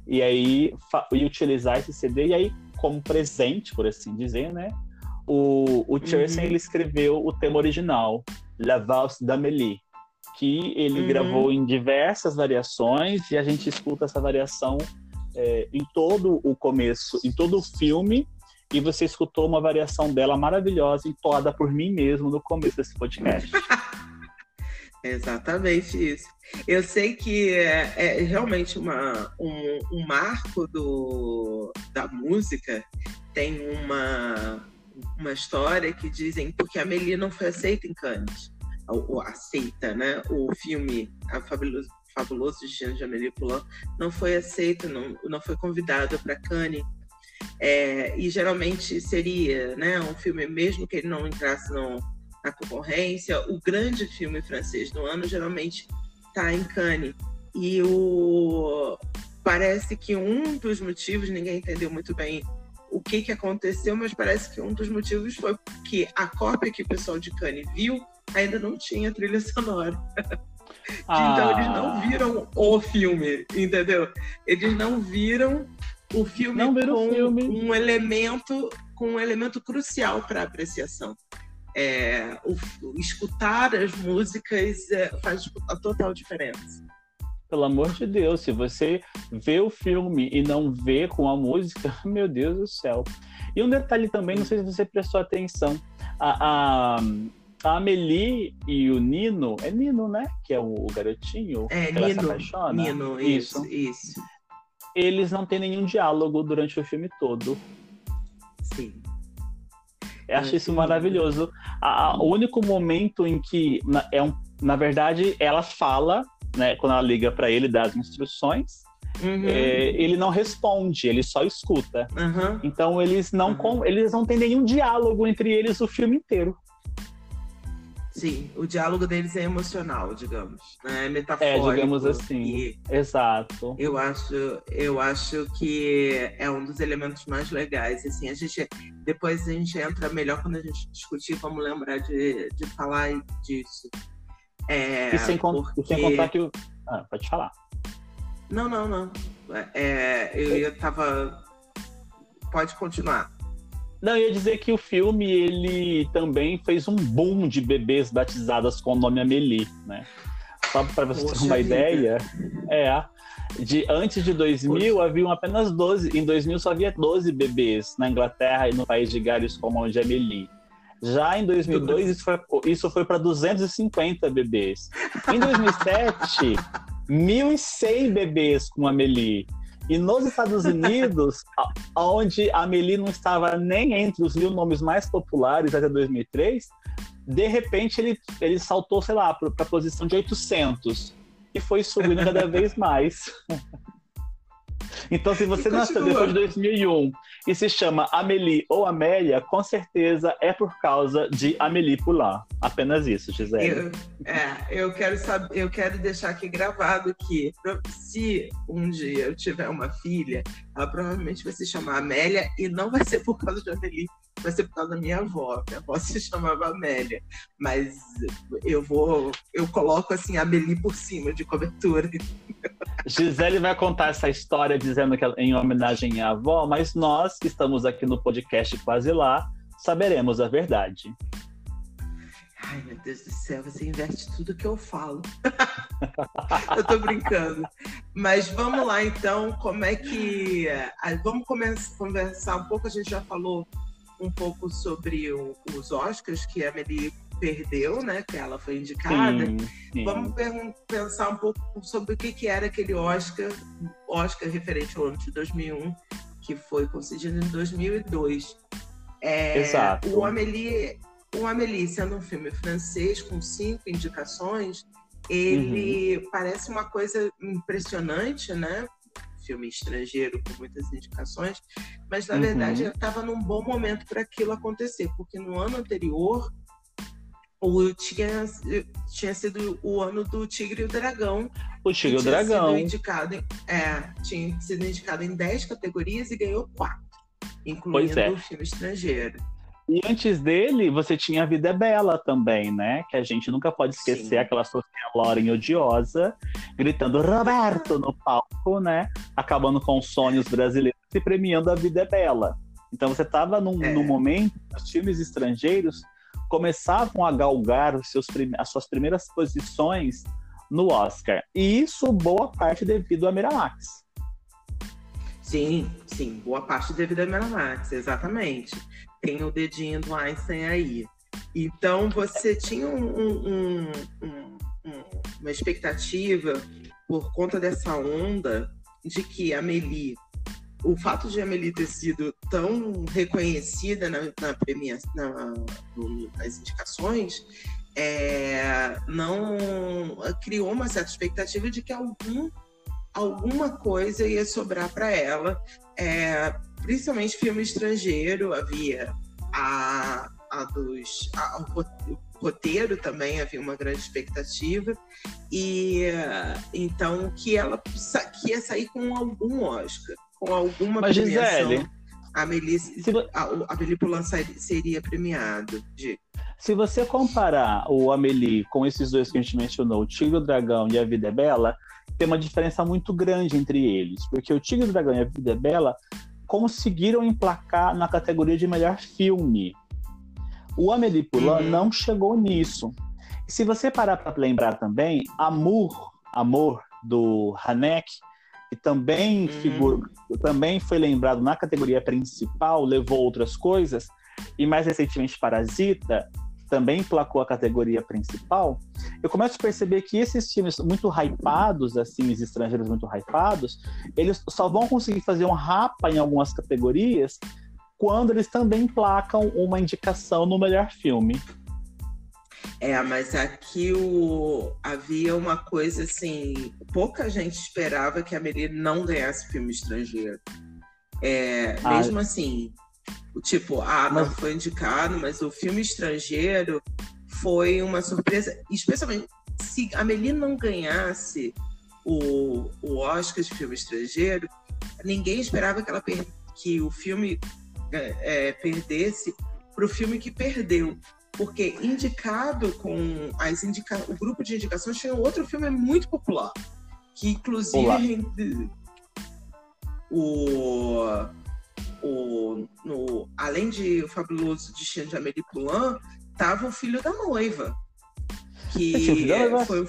E aí e utilizar esse CD, e aí, como presente, por assim dizer, né? O, o Chersen, uhum. ele escreveu o tema original, La Valse d'Amélie, que ele uhum. gravou em diversas variações, e a gente escuta essa variação é, em todo o começo, em todo o filme, e você escutou uma variação dela maravilhosa, entoada por mim mesmo no começo desse podcast. (laughs) Exatamente isso. Eu sei que é, é realmente uma, um, um, marco do, da música. Tem uma, uma história que dizem porque a Amélie não foi aceita em Cannes. Aceita, né? O filme A Fabuloso, Fabuloso de Amélie Poulain não foi aceito, não, não foi convidado para Cannes. É, e geralmente seria né, um filme, mesmo que ele não entrasse no, na concorrência. O grande filme francês do ano geralmente está em Cannes. E o... parece que um dos motivos, ninguém entendeu muito bem o que, que aconteceu, mas parece que um dos motivos foi que a cópia que o pessoal de Cannes viu ainda não tinha trilha sonora. Ah. (laughs) Então eles não viram o filme, entendeu? Eles não viram o filme com filme. um elemento com um elemento crucial para apreciação é, o, o, escutar as músicas é, faz a total diferença. Pelo amor de Deus, se você vê o filme e não vê com a música, (laughs) meu Deus do céu. E um detalhe também, não sei se você prestou atenção, a, a, a Amelie e o Nino, é Nino, né? Que é o, garotinho é, que Nino, ela se apaixona. Nino, isso, isso. Eles não têm nenhum diálogo durante o filme todo. Sim. Eu acho isso maravilhoso. A, a, o único momento em que, na, é um, na verdade, ela fala, né, quando ela liga para ele, dá as instruções, uhum. é, ele não responde, ele só escuta. Uhum. Então eles não, uhum. com, eles não têm nenhum diálogo entre eles o filme inteiro. Sim, o diálogo deles é emocional, digamos, né? É metafórico. É, digamos assim. Exato. Eu acho, eu acho que é um dos elementos mais legais. Assim, a gente depois a gente entra melhor quando a gente discutir, vamos lembrar de, de falar disso. É, e, sem porque... sem contar que o... ah, pode falar. Não, não, não. É, eu, eu tava. Pode continuar. Não, eu ia dizer que o filme ele também fez um boom de bebês batizadas com o nome Amélie, né? Só para você Poxa ter uma vida. ideia, é, de antes de 2000 Poxa. haviam apenas 12, em 2000 só havia 12 bebês na Inglaterra e no país de Gales com o nome de Amélie. Já em 2002 isso foi, isso foi para 250 bebês. Em 2007, 1.100 bebês com Amélie. E nos Estados Unidos, onde a Amelie não estava nem entre os mil nomes mais populares até 2003, de repente ele, ele saltou, sei lá, para a posição de 800 e foi subindo cada vez mais. (laughs) Então, se você nasceu depois de 2001 e se chama Amélie ou Amélia, com certeza é por causa de Amélie Poulain. Apenas isso, Gisele. Eu, é, eu quero saber, eu quero deixar aqui gravado que se um dia eu tiver uma filha, ela provavelmente vai se chamar Amélia e não vai ser por causa de Amélie, vai ser por causa da minha avó. Minha avó se chamava Amélia. Mas eu vou, eu coloco assim a Amélie por cima de cobertura. Gisele vai contar essa história dizendo que em homenagem à avó, mas nós que estamos aqui no podcast Quase Lá, saberemos a verdade. Ai, meu Deus do céu, você inverte tudo que eu falo. (laughs) eu tô brincando. Mas vamos lá, então, como é que. Vamos começar, conversar um pouco, a gente já falou um pouco sobre o, os Oscars que a Amelie perdeu, né? Que ela foi indicada. Sim, sim. Vamos pensar um pouco sobre o que, que era aquele Oscar, Oscar referente ao ano de 2001, que foi concedido em 2002. É, Exato. O Amélie, o Amélie, sendo um filme francês com cinco indicações, ele uhum. parece uma coisa impressionante, né? Filme estrangeiro com muitas indicações, mas na uhum. verdade estava num bom momento para aquilo acontecer, porque no ano anterior o tinha, tinha sido o ano do Tigre e o Dragão. O Tigre e o Dragão. Sido indicado em, é, tinha sido indicado em 10 categorias e ganhou 4, incluindo é. o filme estrangeiro. E antes dele, você tinha A Vida é Bela também, né? Que a gente nunca pode esquecer Sim. aquela Sofia Loren odiosa, gritando Roberto no palco, né? Acabando com os sonhos brasileiros e premiando A Vida é Bela. Então você estava num, é. num momento, os filmes estrangeiros começavam a galgar os seus as suas primeiras posições no Oscar. E isso, boa parte devido a Miramax. Sim, sim, boa parte devido a Miramax, exatamente. Tem o dedinho do Einstein aí. Então, você tinha um, um, um, uma expectativa por conta dessa onda de que a Meli o fato de a Amelie ter sido tão reconhecida na, na premia, na, nas indicações é, não criou uma certa expectativa de que algum, alguma coisa ia sobrar para ela, é, principalmente filme estrangeiro, havia a, a dos a, o roteiro também havia uma grande expectativa e então que ela que ia sair com algum Oscar com alguma Mas, premiação, Gisele, a Melissa, se... a, a Poulain seria premiado. De... Se você comparar o Amélie com esses dois que a gente mencionou, o Tigre o Dragão e a Vida é Bela, tem uma diferença muito grande entre eles, porque o Tigre o Dragão e a Vida é Bela conseguiram emplacar na categoria de melhor filme. O Amélie Poulain uhum. não chegou nisso. E se você parar para lembrar também, Amor, Amor do Haneke que também, uhum. figura, também foi lembrado na categoria principal, levou outras coisas, e mais recentemente Parasita também placou a categoria principal, eu começo a perceber que esses filmes muito hypados, assim, os estrangeiros muito hypados, eles só vão conseguir fazer um rapa em algumas categorias quando eles também placam uma indicação no melhor filme. É, mas aqui o... havia uma coisa assim, pouca gente esperava que a Meri não ganhasse filme estrangeiro. É, mesmo assim, tipo, ah, não. foi indicado, mas o filme estrangeiro foi uma surpresa, especialmente se a Meli não ganhasse o, o Oscar de filme estrangeiro, ninguém esperava que, ela per... que o filme é, é, perdesse para o filme que perdeu. Porque indicado com as indica... o grupo de indicações tinha outro filme muito popular, que inclusive o, o no, além de o fabuloso destino de Amélie Poulain, tava o filho da noiva, que foi o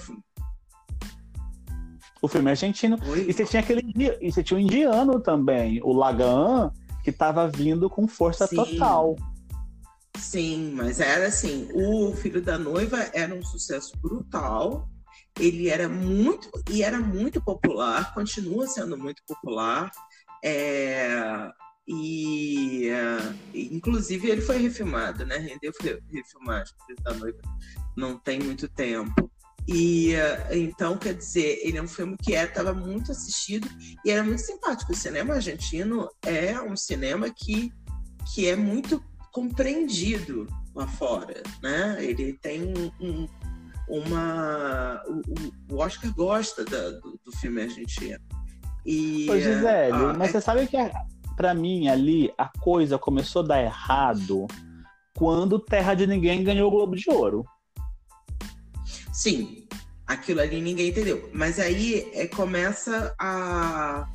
o filme argentino. Oi? E você tinha aquele e você tinha um indiano também, o Lagan, que estava vindo com força Sim. total. Sim, mas era assim, o Filho da Noiva era um sucesso brutal. Ele era muito e era muito popular, continua sendo muito popular. É, e inclusive ele foi refilmado, né? Rendeu refilmagem, da Noiva não tem muito tempo. E então, quer dizer, ele é um filme que estava é, muito assistido e era muito simpático. O cinema argentino é um cinema que, que é muito compreendido lá fora, né? Ele tem um, uma o, o, Oscar gosta da, do, do, filme argentino. E, Ô, Gisele, mas você sabe que a, para mim ali a coisa começou a dar errado quando Terra de Ninguém ganhou o Globo de Ouro. Sim, aquilo ali ninguém entendeu. Mas aí é, começa a,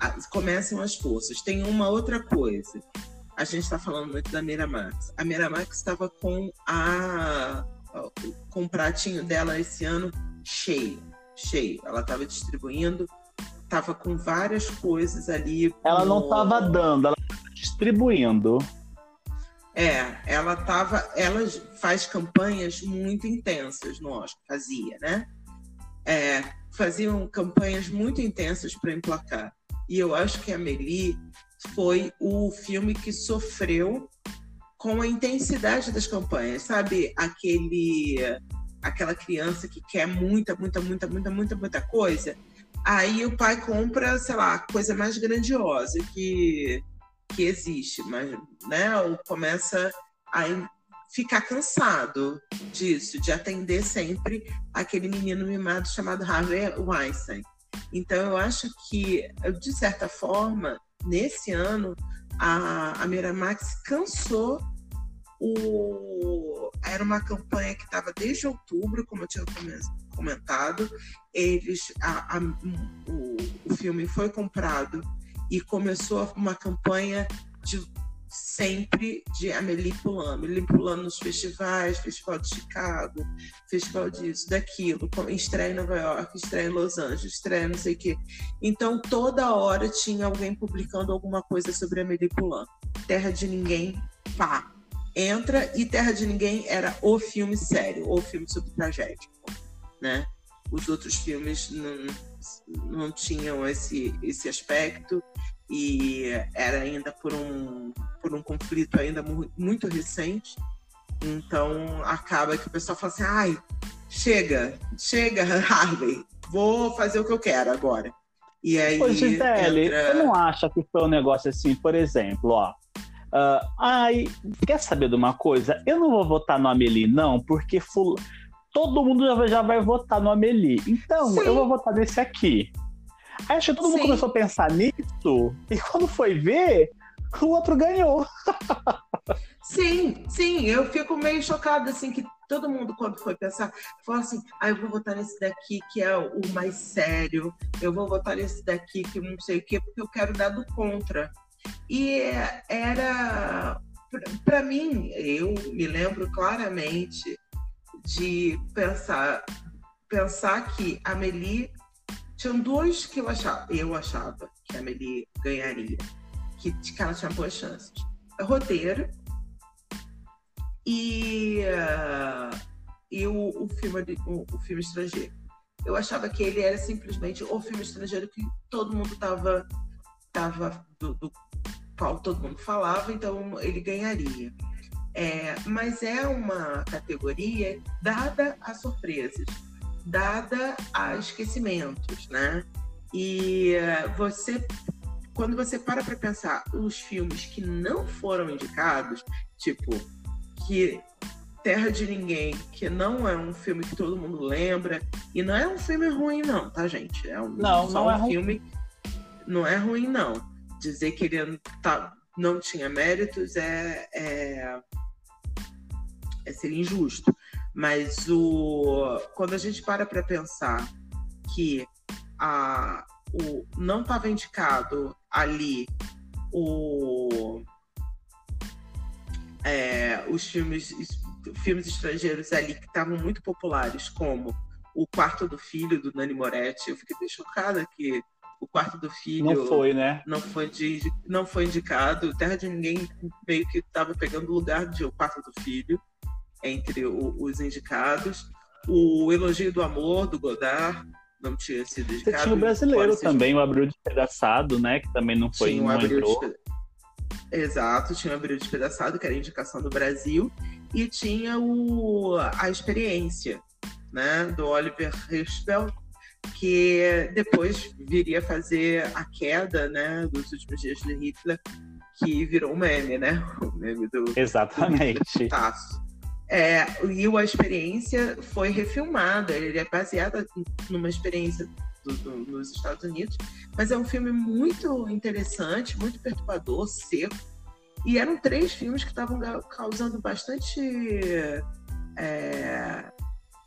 a, começam as forças. Tem uma outra coisa. A gente está falando muito da Miramax. A Miramax estava com a com o pratinho dela esse ano cheio, cheio. Ela estava distribuindo, estava com várias coisas ali. Ela no... não estava dando, ela estava distribuindo. É, ela tava, ela faz campanhas muito intensas no Oscar, fazia, né? É, faziam campanhas muito intensas para emplacar. E eu acho que a Amélie foi o filme que sofreu com a intensidade das campanhas, sabe? Aquele aquela criança que quer muita, muita, muita, muita, muita, muita coisa. Aí o pai compra, sei lá, a coisa mais grandiosa que, que existe, mas né, ou começa a ficar cansado disso, de atender sempre aquele menino mimado chamado Harvey Weinstein. Então eu acho que, de certa forma, nesse ano, a, a Miramax cansou o... Era uma campanha que estava desde outubro, como eu tinha comentado. Eles, a, a, o, o filme foi comprado e começou uma campanha de sempre de Amélie Poulain. Amélie Poulain nos festivais, Festival de Chicago, Festival disso, daquilo, estreia em Nova York, estreia em Los Angeles, estreia não sei o quê. Então, toda hora tinha alguém publicando alguma coisa sobre Amélie Poulain. Terra de Ninguém, pá, entra e Terra de Ninguém era o filme sério, o filme sobre tragédia, né? Os outros filmes não, não tinham esse, esse aspecto e era ainda por um, por um conflito ainda muito recente. Então acaba que o pessoal fala assim, ai, chega, chega, (laughs) Harvey, vou fazer o que eu quero agora. E aí. Ô, Gisele, entra... você não acha que foi um negócio assim, por exemplo, ó, Uh, ai, quer saber de uma coisa? Eu não vou votar no Amelie, não, porque ful... todo mundo já vai, já vai votar no Amelie. Então, Sim. eu vou votar nesse aqui. Aí acho que todo Sim. mundo começou a pensar nisso, e quando foi ver, o outro ganhou. (laughs) sim, sim, eu fico meio chocada, assim, que todo mundo, quando foi pensar, falou assim: ah, eu vou votar nesse daqui que é o mais sério, eu vou votar nesse daqui que não sei o quê, porque eu quero dar do contra. E era, para mim, eu me lembro claramente de pensar, pensar que a Meli tinham dois que eu achava, eu achava que a Meli ganharia, que, que ela tinha boas chances. Roteiro e, uh, e o, o, filme, o, o filme estrangeiro. Eu achava que ele era simplesmente o filme estrangeiro que todo mundo estava tava do, do, qual todo mundo falava, então ele ganharia. É, mas é uma categoria dada a surpresas, dada a esquecimentos, né? E você, quando você para para pensar os filmes que não foram indicados, tipo que Terra de Ninguém, que não é um filme que todo mundo lembra e não é um filme ruim não, tá gente? É um, não, não um é filme, ruim. não é ruim não dizer que ele tá, não tinha méritos é, é, é ser injusto. Mas o, quando a gente para para pensar que a, o, não estava indicado ali o, é, os filmes, filmes estrangeiros ali que estavam muito populares, como O Quarto do Filho, do Nani Moretti, eu fiquei bem chocada que o quarto do filho não foi, né? Não foi, de, não foi indicado. Terra de Ninguém meio que estava pegando o lugar de o quarto do filho entre o, os indicados. O Elogio do Amor do Godard não tinha sido indicado. Você tinha o brasileiro também, o Abril Despedaçado, né? Que também não foi tinha um Abril Despe... Exato, tinha o Abril Despedaçado, que era a indicação do Brasil, e tinha o a experiência, né? Do Oliver Hirschfeld, que depois viria a fazer a queda né, dos últimos dias de Hitler, que virou um meme, né? O meme do. Exatamente. Do é, e a experiência foi refilmada, ele é baseada numa experiência do, do, nos Estados Unidos, mas é um filme muito interessante, muito perturbador, seco. E eram três filmes que estavam causando bastante é,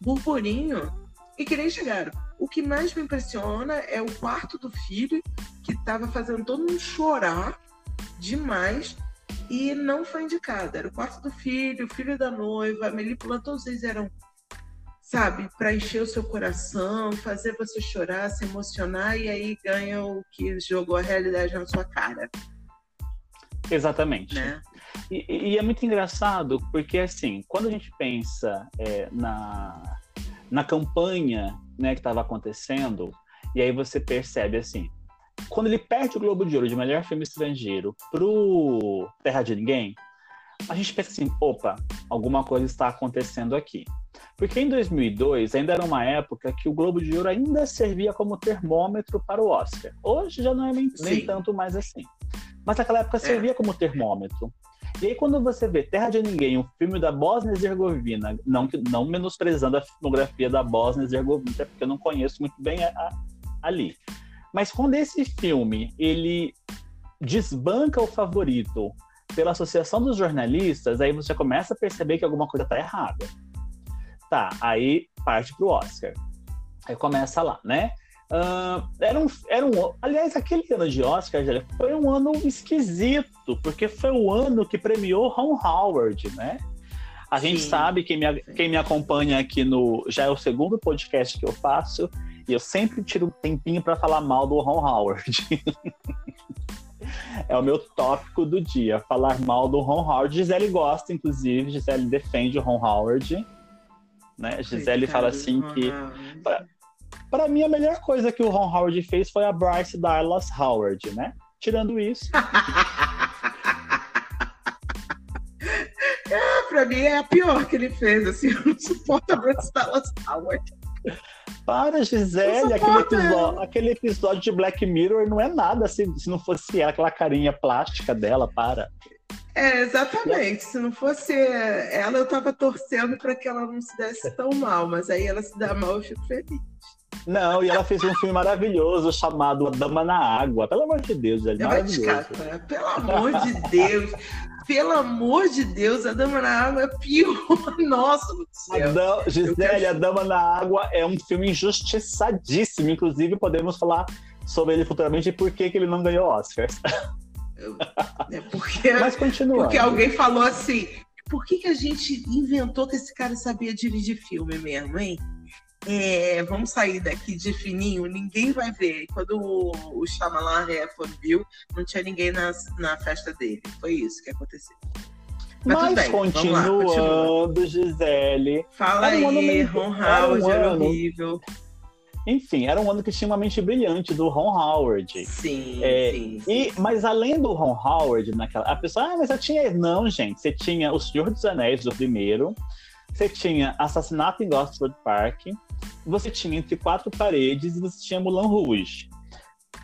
burburinho e que nem chegaram. O que mais me impressiona é o quarto do filho, que estava fazendo todo mundo chorar demais e não foi indicado. Era o quarto do filho, o filho da noiva, a Melípula, todos eles eram, sabe, para encher o seu coração, fazer você chorar, se emocionar, e aí ganha o que jogou a realidade na sua cara. Exatamente. Né? E, e, é muito engraçado, porque assim, quando a gente pensa é, na, na campanha né, que estava acontecendo, e aí você percebe assim, quando ele perde o Globo de Ouro de melhor filme estrangeiro pro Terra de Ninguém, a gente pensa assim, opa, alguma coisa está acontecendo aqui. Porque em 2002 ainda era uma época que o Globo de Ouro ainda servia como termômetro para o Oscar. Hoje já não é nem, nem tanto mais assim. Mas naquela época é. servia como termômetro. E aí, quando você vê Terra de Ninguém, um filme da Bósnia e Herzegovina, não, não menosprezando a filmografia da Bósnia e Herzegovina, porque eu não conheço muito bem a, a, ali. Mas quando esse filme ele desbanca o favorito pela associação dos jornalistas, aí você começa a perceber que alguma coisa está errada. Tá, aí parte pro Oscar. Aí começa lá, né? Uh, era, um, era um. Aliás, aquele ano de Oscar foi um ano esquisito, porque foi o ano que premiou Ron Howard, né? A sim, gente sabe, quem me, quem me acompanha aqui no. Já é o segundo podcast que eu faço, e eu sempre tiro um tempinho para falar mal do Ron Howard. (laughs) (laughs) é o meu tópico do dia, falar mal do Ron Howard. Gisele gosta, inclusive, Gisele defende o Ron Howard. Né? Gisele fala assim que. Para mim, a melhor coisa que o Ron Howard fez foi a Bryce Dallas Howard, né? Tirando isso. (laughs) é, pra mim é a pior que ele fez, assim, eu não suporto a Bryce Dallas Howard. Para, Gisele, aquele episódio, aquele episódio de Black Mirror não é nada se, se não fosse aquela carinha plástica dela, para. É, exatamente. Se não fosse ela, eu tava torcendo para que ela não se desse tão mal, mas aí ela se dá mal, eu fico feliz. Não, e ela fez um filme maravilhoso chamado A Dama na Água. Pelo amor de Deus, é maravilhoso. Pelo amor de Deus. Pelo amor de Deus, a Dama na Água é pior. (laughs) Nossa do céu. A Gisele, quero... a Dama na Água é um filme injustiçadíssimo. Inclusive, podemos falar sobre ele futuramente e por que, que ele não ganhou Oscars. É porque, (laughs) Mas continua. Porque alguém falou assim: por que, que a gente inventou que esse cara sabia dirigir filme mesmo, hein? É, vamos sair daqui de fininho, ninguém vai ver. Quando o, o Shyamalan viu, não tinha ninguém na, na festa dele. Foi isso que aconteceu. Mas, Mas bem, continuando, lá, Gisele. Fala aí, Ron Howard um era horrível. Enfim, era um ano que tinha uma mente brilhante do Ron Howard. Sim, é, sim, sim. E, mas além do Ron Howard, naquela, a pessoa, ah, mas eu tinha. Não, gente, você tinha O Senhor dos Anéis, do primeiro. Você tinha Assassinato em Gosford Park você tinha Entre Quatro Paredes e você tinha Mulan Rouge.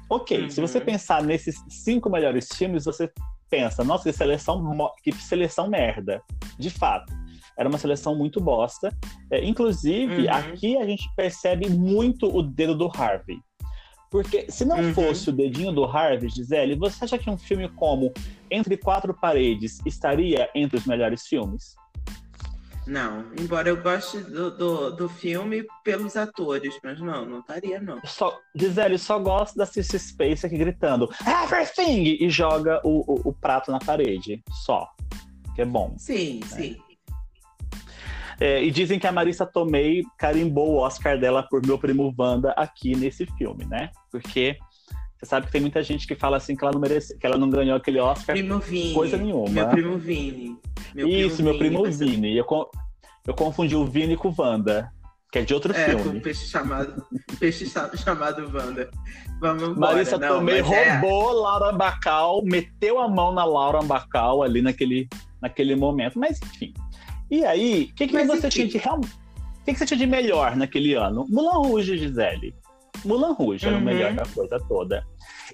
Ok, uhum. se você uhum. pensar nesses cinco melhores filmes, você pensa, nossa, que seleção, que seleção merda. De fato, era uma seleção muito bosta. É, inclusive, uhum. aqui a gente percebe muito o dedo do Harvey. Porque se não uhum. fosse o dedinho do Harvey, Gisele, você acha que um filme como Entre Quatro Paredes estaria entre os melhores filmes? Não, embora eu goste do, do, do, filme pelos atores, mas não, não estaria, não. Só, Gisele, só gosto da Cissy Space aqui gritando Everything! E joga o, o, o, prato na parede, só. Que é bom. Sim, né? sim. É, e dizem que a Marissa Tomei carimbou o Oscar dela por Meu Primo Wanda aqui nesse filme, né? Porque você sabe que tem muita gente que fala assim que ela não merece, que ela não ganhou aquele Oscar primo Vini, coisa nenhuma. Meu primo Vini. Meu Isso, primo meu primo Vini. Vini. Eu, eu confundi o Vini com o Wanda, que é de outro é, filme. Com o peixe chamado, peixe chamado Wanda. Vamos embora. Marissa não, Tomei é- roubou é... Laura Bacal, meteu a mão na Laura Bacal ali naquele, naquele momento. Mas enfim. E aí, o que, que você tinha de real... O que, que você tinha de melhor naquele ano? Mulan Rouge, Gisele. Mulan Rouge era o melhor da uhum. coisa toda.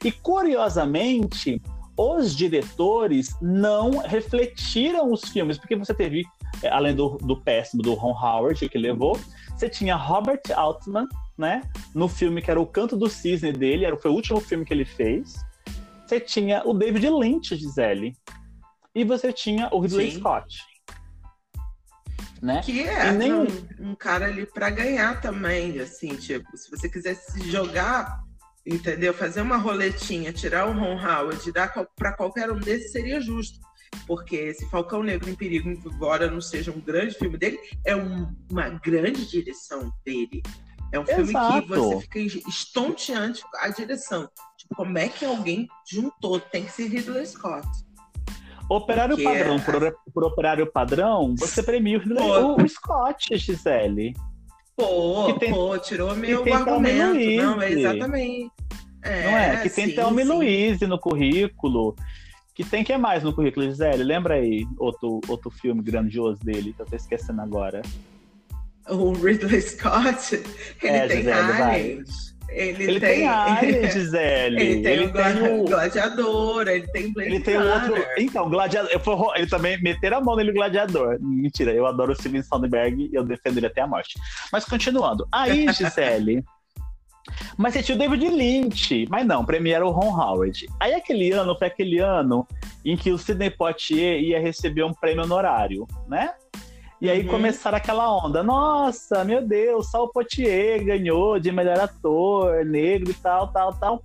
E curiosamente, os diretores não refletiram os filmes, porque você teve é, além do, do péssimo do Ron Howard que levou, você tinha Robert Altman, né? No filme que era O Canto do Cisne dele, era, foi o último filme que ele fez. Você tinha o David Lynch, Gisele. E você tinha o Ridley Sim. Scott. Né? Que é nem... um, um, cara ali para ganhar também, assim, tipo, se você quisesse jogar, entendeu? Fazer uma roletinha, tirar o Ron Howard e dar para qualquer um desses seria justo. Porque esse Falcão Negro em Perigo, embora não seja um grande filme dele, é um, uma grande direção dele. É um filme Exato. que você fica estonteante a direção. Tipo, como é que alguém juntou? Tem que ser Ridley Scott. Operário Porque padrão, por, por, operário padrão, você premia o, o Scott, Gisele. Pô, tem, pô, tirou meu argumento. Não, é exatamente. É, não é? Que tem Thelma Louise no currículo. Que tem que é mais no currículo, Gisele? Lembra aí outro, outro filme grandioso dele, que eu tô esquecendo agora o Ridley Scott, (laughs) ele é, tem Gisele, aliens. Ele, ele, tem, tem Gisele. (laughs) ele tem ele o tem Gladiador, ele tem Blade Ele tem outro. Então, Gladiador. Ele também meteram a mão nele, Gladiador. Mentira, eu adoro o Steven Soderbergh e eu defendo ele até a morte. Mas continuando. Aí, (laughs) Gisele. mas você tinha o David Lynch. Mas não, premiaram o Ron Howard. Aí aquele ano foi aquele ano em que o Sidney Poitier ia receber um prêmio honorário, né? E aí uhum. começaram aquela onda. Nossa, meu Deus, só o Potier ganhou de melhor ator, negro e tal, tal, tal.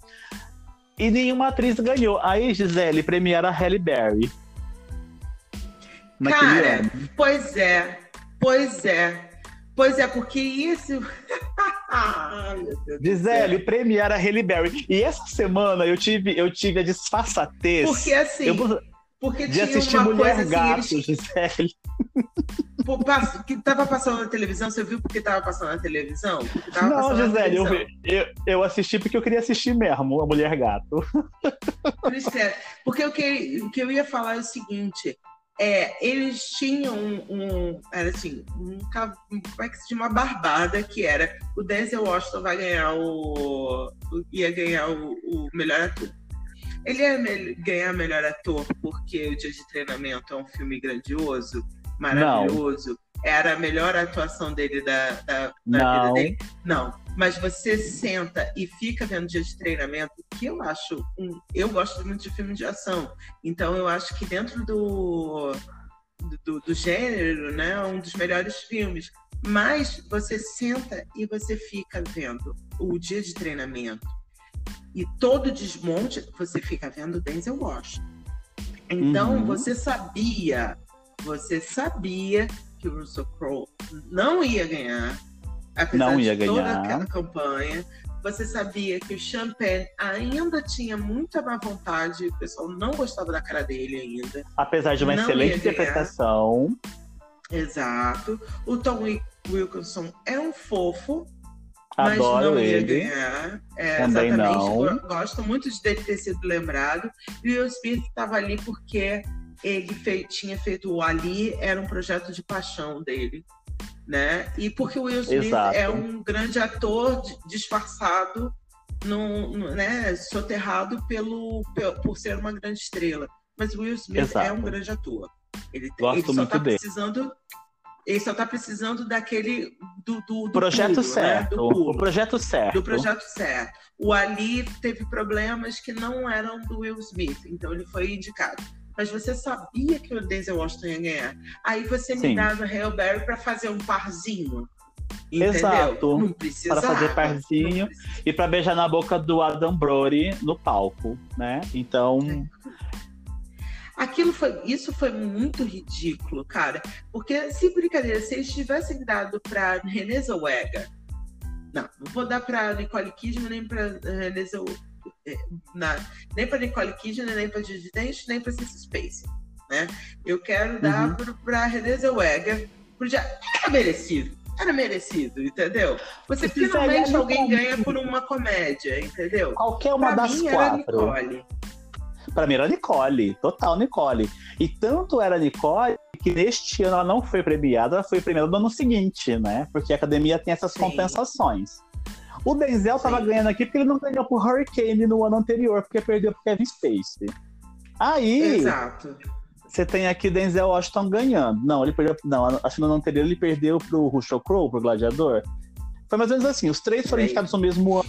E nenhuma atriz ganhou. Aí, Gisele, premiaram a Halle Berry. Cara, ano. pois é, pois é. Pois é, porque isso. (laughs) Gisele, premiaram a Halle Berry. E essa semana eu tive, eu tive a disfarçatez. Porque assim. Eu, porque de assistir Mulher coisa, Gato, assim, eles... (laughs) Gisele. que tava passando na televisão, você viu porque tava passando na televisão? Não, Gisele, eu, eu, eu, assisti porque eu queria assistir mesmo a Mulher Gato. (laughs) É, porque o que, o que eu ia falar é o seguinte: é, eles tinham um, um, era assim, um, como é que se chama, uma barbada que era o Denzel Washington vai ganhar o, ia ganhar o, o melhor ator. Ele ia ganhar melhor ator porque o Dia de Treinamento é um filme grandioso maravilhoso. Não. Era a melhor atuação dele da, da, da vida dele? Não. Mas você senta e fica vendo dia de treinamento, que eu acho. Um, eu gosto muito de filme de ação. Então eu acho que dentro do, do, do gênero, né, é um dos melhores filmes. Mas você senta e você fica vendo o dia de treinamento. E todo desmonte, você fica vendo Denzel Washington. Então, uhum. você sabia você sabia que o Russell Crowe não ia ganhar, apesar não ia de toda ganhar. aquela campanha. Você sabia que o Champagne ainda tinha muita má vontade, o pessoal não gostava da cara dele ainda. Apesar de uma excelente interpretação. Exato. O Tom Wilkinson é um fofo, Adoro mas não ele. ia ganhar. É, Também exatamente. Não. Gosto muito de dele ter sido lembrado. E o Will Smith estava ali porque ele fei, tinha feito o Ali, era um projeto de paixão dele. Né? E porque o Will Smith Exato. é um grande ator disfarçado, no, né, soterrado pelo, por ser uma grande estrela. Mas o Will Smith Exato. é um grande ator. Ele, Gosto ele só está precisando ele só está precisando daquele do, do, do projeto puro, certo, né? o projeto certo, do projeto certo. O Ali teve problemas que não eram do Will Smith, então ele foi indicado mas você sabia que o Denzel Washington ia ganhar. Aí você me dava Hail Berry para fazer um parzinho. Entendeu? Exato. Para fazer parzinho e para beijar na boca do Adam Brody no palco, né? Então. Aquilo foi, isso foi muito ridículo, cara. Porque, se brincadeira, se eles tivessem dado para Renée Zellweger, não, não vou dar para Nicole Kidman nem para Renée Zellweger é, na, nem para Nicole Kidman, nem para Judy Dench, nem para Cissy Space. Né? Eu quero dar uhum. para Renée Zellweger, porque já era merecido. Era merecido, entendeu? Você Se finalmente alguém ganha por uma comédia, entendeu? Qualquer uma pra das mim, quatro. Era Nicole. Pra mim era Nicole, total Nicole. E tanto era Nicole que neste ano ela não foi premiada, ela foi premiada no ano seguinte, né? Porque a academia tem essas Sim. compensações. O Denzel Sim. tava ganhando aqui porque ele não ganhou por Hurricane no ano anterior, porque perdeu pro Kevin Spacey. Aí. Exato. Você tem aqui Denzel Washington ganhando. Não, ele perdeu. Não, acho que no anterior ele perdeu pro Russell Crowe, pro Gladiador. Foi mais ou menos assim. Os três foram indicados no mesmo ano.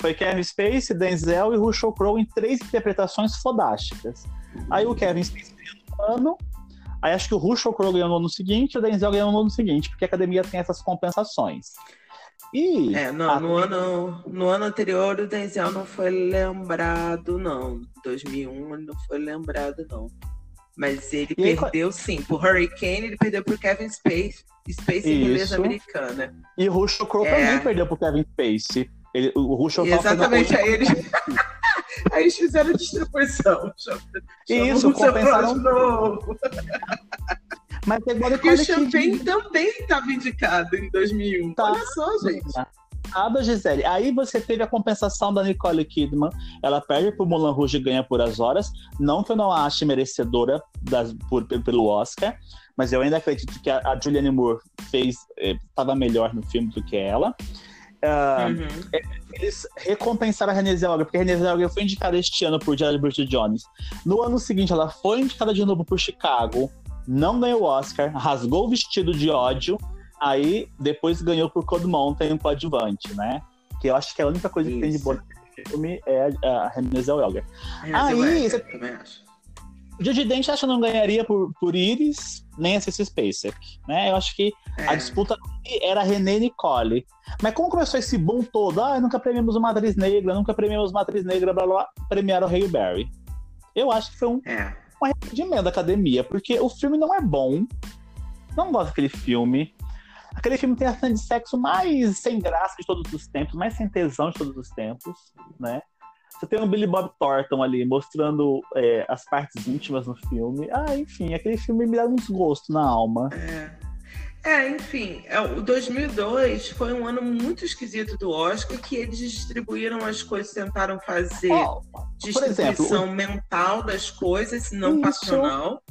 Foi Kevin Spacey, Denzel e Russell Crowe em três interpretações fodásticas. Aí o Kevin Spacey ganhou no ano. Aí acho que o Russell Crowe ganhou no ano seguinte e o Denzel ganhou no ano seguinte, porque a academia tem essas compensações. E é, não, a... no, ano, no ano anterior o Denzel não foi lembrado, não. 2001 ele não foi lembrado, não. Mas ele e perdeu aí... sim. Por Hurricane, ele perdeu por Kevin Space, Space em beleza americana. E o Russell Crowe é... também perdeu por Kevin Space. Ele, o Russell Exatamente, aí eles... (laughs) aí eles fizeram distribuição. Isso, compensaram... Mas é igual e o Champagne também estava indicado em 2001. Tá. Olha só, gente. Nada, Gisele. Aí você teve a compensação da Nicole Kidman. Ela perde pro Mulan Rouge e ganha por as horas. Não que eu não ache merecedora das, por, pelo Oscar, mas eu ainda acredito que a, a Julianne Moore fez estava eh, melhor no filme do que ela. Uh, uhum. Eles recompensaram a Renée Zellweger, porque a Renée Zellweger foi indicada este ano por Jared Bridget Jones. No ano seguinte, ela foi indicada de novo por Chicago, não ganhou o Oscar, rasgou o vestido de ódio, aí depois ganhou por Cold Mountain um coadjuvante, né? Que eu acho que a única coisa Isso. que tem de bom filme é a, a Renée Zellweger. Aí, você... também acho. O Dent acho que não ganharia por, por Iris, nem a Ceci Spacek, né? Eu acho que é. a disputa era René e Nicole. Mas como começou esse boom todo? Ah, nunca premiamos uma atriz negra, nunca premiamos uma atriz negra, blá, blá, blá premiaram o Halle Berry. Eu acho que foi um, é. um arrependimento da academia, porque o filme não é bom. Não gosto daquele filme. Aquele filme tem a cena de sexo mais sem graça de todos os tempos, mais sem tesão de todos os tempos, né? Você tem o Billy Bob Thornton ali mostrando é, as partes íntimas no filme. Ah, enfim, aquele filme me dá um desgosto na alma. É. É, enfim, é, o 2002 foi um ano muito esquisito do Oscar, que eles distribuíram as coisas, tentaram fazer oh, distribuição exemplo, mental das coisas, não isso, passional.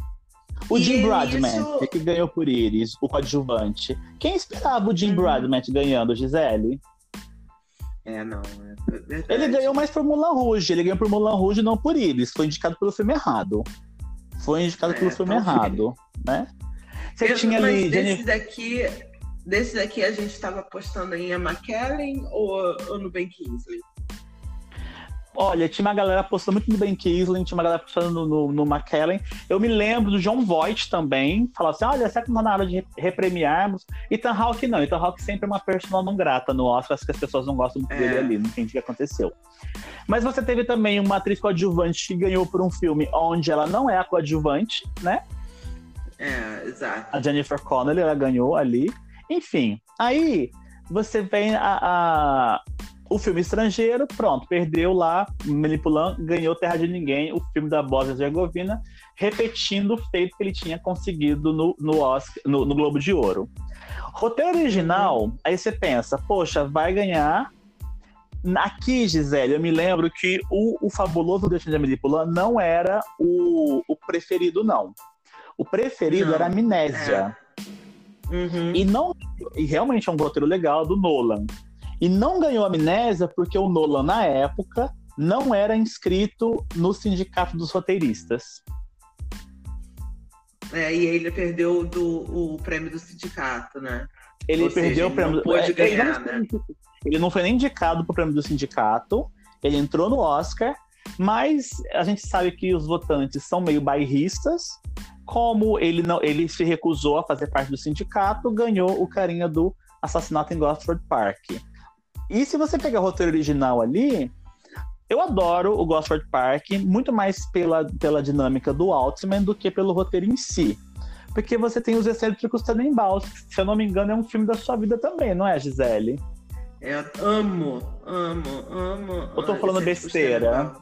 O Jim Bradman, isso... que ganhou por Iris, o coadjuvante. Quem esperava o Jim hum. Bradman ganhando, Gisele? É, não. É ele ganhou mais por Mulan Rouge. Ele ganhou por Mulan Rouge, não por Iris. Foi indicado pelo filme errado. Foi indicado é, pelo filme errado, né? Você Eu, tinha ali. Desses daqui, desses daqui a gente estava apostando em Emma Kellen ou, ou no Ben Kingsley? Olha, tinha uma galera apostando muito no Ben Kingsley, tinha uma galera apostando no, no, no McKellen. Eu me lembro do John Voight também, falar assim, olha, será que não tá na hora de repremiarmos? Ethan Hawke não, Ethan Hawke sempre é uma personal não grata no Oscar, acho que as pessoas não gostam muito é. dele ali, não entende o que aconteceu. Mas você teve também uma atriz coadjuvante que ganhou por um filme onde ela não é a coadjuvante, né? É, exato. A Jennifer Connelly, ela ganhou ali. Enfim, aí você vem a, a o filme estrangeiro, pronto, perdeu lá, manipulando, ganhou Terra de Ninguém, o filme da Bósnia-Herzegovina, repetindo o feito que ele tinha conseguido no, no, Oscar, no, no Globo de Ouro. Roteiro original, aí você pensa, poxa, vai ganhar Aqui, Gisele, eu me lembro que o, o fabuloso Destino de Amélie Poulain não era o, o preferido, não. O preferido não. era Amnésia. É. Uhum. E, não, e realmente é um roteiro legal do Nolan. E não ganhou amnésia porque o Nolan, na época, não era inscrito no Sindicato dos Roteiristas. É, e ele perdeu do, o prêmio do sindicato, né? Ele Ou perdeu seja, o prêmio. Não pôde é, ganhar, ele, não, né? ele não foi nem indicado para o prêmio do sindicato. Ele entrou no Oscar, mas a gente sabe que os votantes são meio bairristas. Como ele não, ele se recusou a fazer parte do sindicato, ganhou o carinha do assassinato em Gosford Park. E se você pegar o roteiro original ali, eu adoro o Gosford Park muito mais pela, pela dinâmica do Altman do que pelo roteiro em si. Porque você tem os excêntricos Tenenbaums, que, se eu não me engano, é um filme da sua vida também, não é, Gisele? Eu amo, amo, amo. Eu tô falando besteira.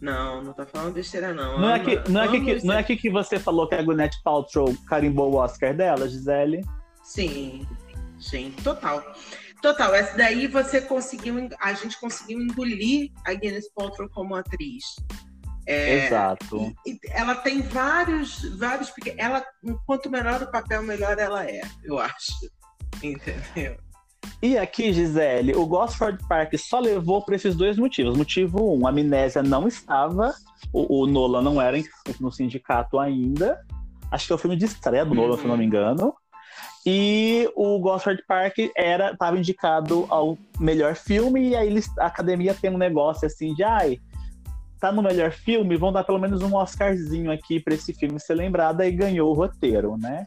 Não, não tá falando besteira, não. Não, é, aqui, não, é, que, não é aqui que você falou que a Gwyneth Paltrow carimbou o Oscar dela, Gisele? Sim, sim, total. Total, essa daí você conseguiu, a gente conseguiu engolir a Guinness Paltrow como atriz. É, Exato. E, ela tem vários, vários, porque ela, quanto menor o papel, melhor ela é, eu acho. Entendeu? E aqui, Gisele, o Gosford Park só levou por esses dois motivos. Motivo um, a amnésia não estava, o, o Nolan não era no sindicato ainda. Acho que é o filme de estreia do Nolan, uhum. se não me uhum. engano. E o Gosford Park era estava indicado ao melhor filme, e aí eles, a academia tem um negócio assim de ai, tá no melhor filme, vão dar pelo menos um Oscarzinho aqui para esse filme ser lembrado, e ganhou o roteiro, né?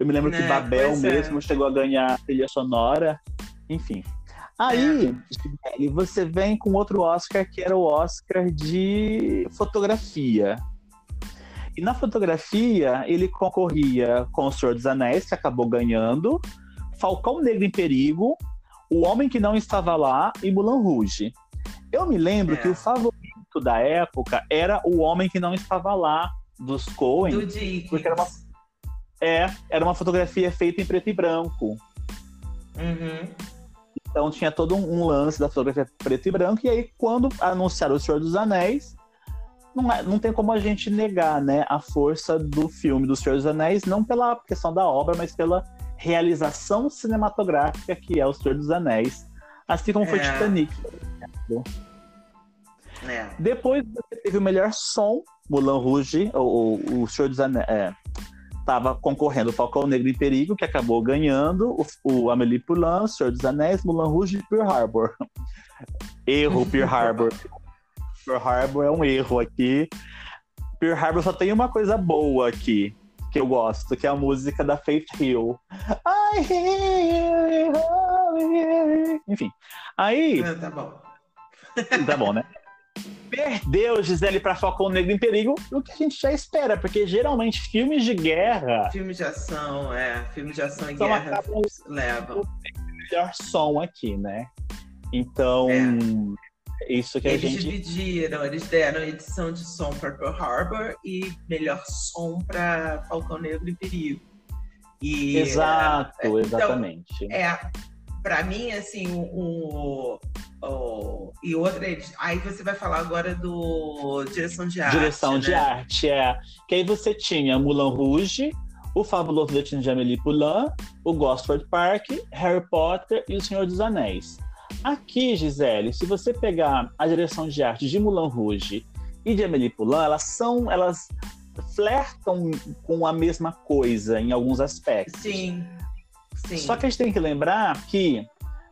Eu me lembro que é, Babel mesmo é. chegou a ganhar trilha sonora, enfim. Aí, é. você vem com outro Oscar que era o Oscar de fotografia. E na fotografia, ele concorria com O Senhor dos Anéis, que acabou ganhando, Falcão Negro em Perigo, O Homem que Não Estava Lá e Mulan Rouge. Eu me lembro é. que o favorito da época era O Homem que Não Estava Lá, dos Coen. Do porque era uma, é, era uma fotografia feita em preto e branco. Uhum. Então tinha todo um, lance da fotografia preto e branco, e aí quando anunciaram O Senhor dos Anéis, não, é, não tem como a gente negar né, a força do filme do Senhor dos Anéis, não pela questão da obra, mas pela realização cinematográfica que é O Senhor dos Anéis, assim como é. foi Titanic. É. Depois teve o melhor som, Mulan Rouge, ou, o Senhor dos Anéis. É, tava concorrendo o Falcão Negro em Perigo, que acabou ganhando, o, o Amélie Poulain, Senhor dos Anéis, Mulan Rouge e Pearl Harbor. (laughs) Erro, Pearl Harbor. Pearl Harbor é um erro aqui. Pearl Harbor só tem uma coisa boa aqui, que eu gosto, que é a música da Faith Hill. Enfim. Aí. É, tá bom. (laughs) Tá bom, né? Perdeu Gisele para Falcão Negro em Perigo, o que a gente já espera, porque geralmente filmes de guerra. Filmes de ação, é. Filmes de ação e guerra levam. O melhor som aqui, né? Então. É isso que eles a gente. dividiram, eles deram edição de som para Pearl Harbor e melhor som para Falcão Negro e Perigo. E, Exato, é, exatamente. Então, é, para mim, assim, o, o, o, e outra, aí você vai falar agora do direção de arte. Direção né? de arte, é. Que aí você tinha Mulan Rouge, o Fabuloso Destino de Amélie Poulain, o Gosford Park, Harry Potter e o Senhor dos Anéis. Aqui, Gisele, se você pegar a direção de arte de Mulan Rouge e de Amélie Poulain, elas são, elas flertam com a mesma coisa em alguns aspectos. Sim. Sim. Só que a gente tem que lembrar que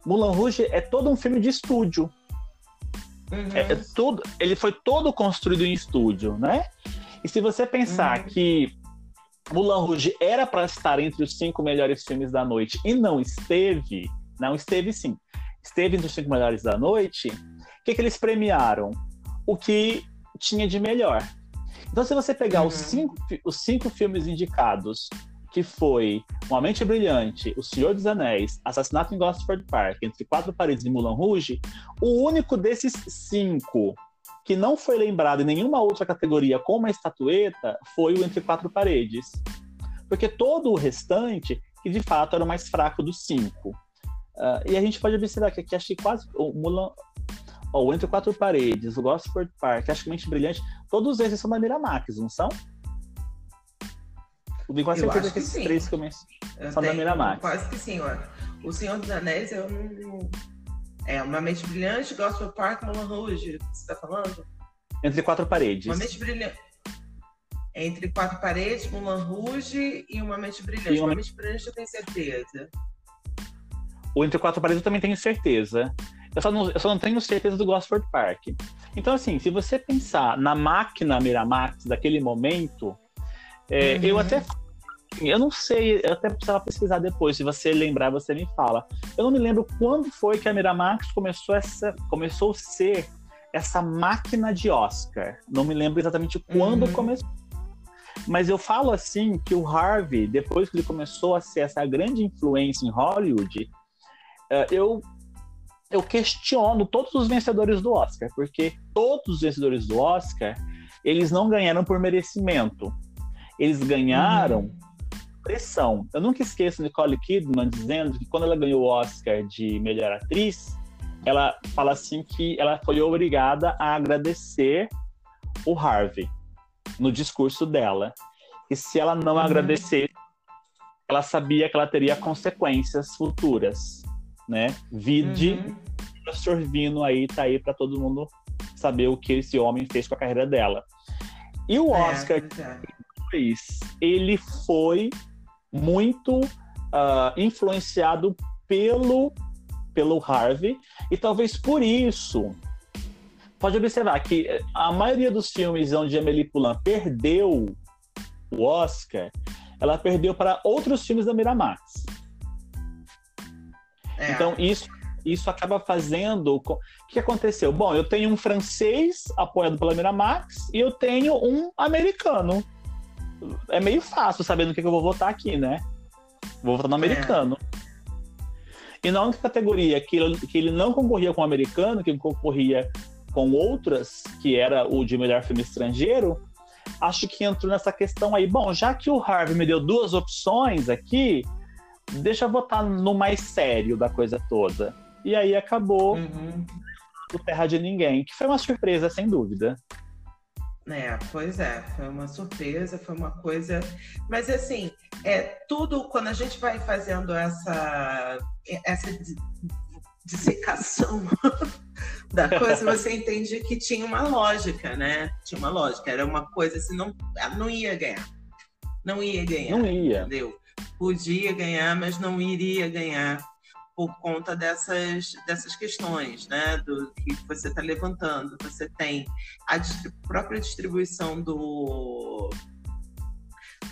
Mulan Rouge é todo um filme de estúdio. Uhum. É, é tudo, ele foi todo construído em estúdio, né? E se você pensar uhum. que Mulan Rouge era para estar entre os cinco melhores filmes da noite e não esteve, não esteve sim esteve entre os cinco melhores da noite, o que, que eles premiaram? O que tinha de melhor. Então, se você pegar uhum. os, cinco, os cinco filmes indicados, que foi Uma Mente Brilhante, O Senhor dos Anéis, Assassinato em Gosford Park, Entre Quatro Paredes e Mulan Rouge, o único desses cinco que não foi lembrado em nenhuma outra categoria com uma estatueta foi o Entre Quatro Paredes. Porque todo o restante, que de fato era o mais fraco dos cinco. Uh, e a gente pode observar que aqui acho que quase o Mulan, oh, Entre Quatro Paredes, o Gosford Park, acho que Mente Brilhante, todos esses são da Miramax, não são? Eu tenho quase certeza que, que esses sim. três começam são da Miramax. Quase que sim, ó. O Senhor dos Anéis eu não. É, Uma Mente Brilhante, Gosford Park, Mulan Rouge, você tá falando? Entre Quatro Paredes. Uma Mente Brilhante. Entre Quatro Paredes, Mulan Rouge e Uma Mente Brilhante. Uma... uma Mente Brilhante eu tenho certeza. O Entre Quatro Paredes eu também tenho certeza. Eu só, não, eu só não tenho certeza do Gosford Park. Então, assim, se você pensar na máquina Miramax daquele momento, é, uhum. eu até. Eu não sei, eu até precisava pesquisar depois. Se você lembrar, você me fala. Eu não me lembro quando foi que a Miramax começou, essa, começou a ser essa máquina de Oscar. Não me lembro exatamente quando uhum. começou. Mas eu falo assim que o Harvey, depois que ele começou a ser essa grande influência em Hollywood, eu eu questiono todos os vencedores do Oscar, porque todos os vencedores do Oscar, eles não ganharam por merecimento. Eles ganharam uhum. pressão. Eu nunca esqueço Nicole Kidman dizendo que quando ela ganhou o Oscar de melhor atriz, ela fala assim que ela foi obrigada a agradecer o Harvey no discurso dela. E se ela não uhum. agradecesse, ela sabia que ela teria consequências futuras né? Vide uhum. o professor Vino aí, tá aí para todo mundo saber o que esse homem fez com a carreira dela. E o é, Oscar é, ele foi muito uh, influenciado pelo, pelo Harvey, e talvez por isso. Pode observar que a maioria dos filmes onde Amélie Poulain perdeu o Oscar, ela perdeu para outros filmes da Miramax. É. Então, isso, isso acaba fazendo. O que aconteceu? Bom, eu tenho um francês apoiado pela Miramax e eu tenho um americano. É meio fácil sabendo o que eu vou votar aqui, né? Vou votar no é. americano. É. E na única categoria que ele, que ele não concorria com o americano, que ele concorria com outras, que era o de melhor filme estrangeiro, acho que entrou nessa questão aí. Bom, já que o Harvey me deu duas opções aqui, deixa eu votar no mais sério da coisa toda. E aí acabou uhum. o Terra de Ninguém, que foi uma surpresa, sem dúvida. É, pois é, foi uma surpresa, foi uma coisa. Mas assim, é tudo quando a gente vai fazendo essa essa dissecação (laughs) da coisa, você entende que tinha uma lógica, né? Tinha uma lógica, era uma coisa assim, não, não ia ganhar. Não ia ganhar. Não ia. Entendeu? Podia ganhar, mas não iria ganhar por conta dessas, dessas questões, né? Do que você está levantando. Você tem a própria distribuição do,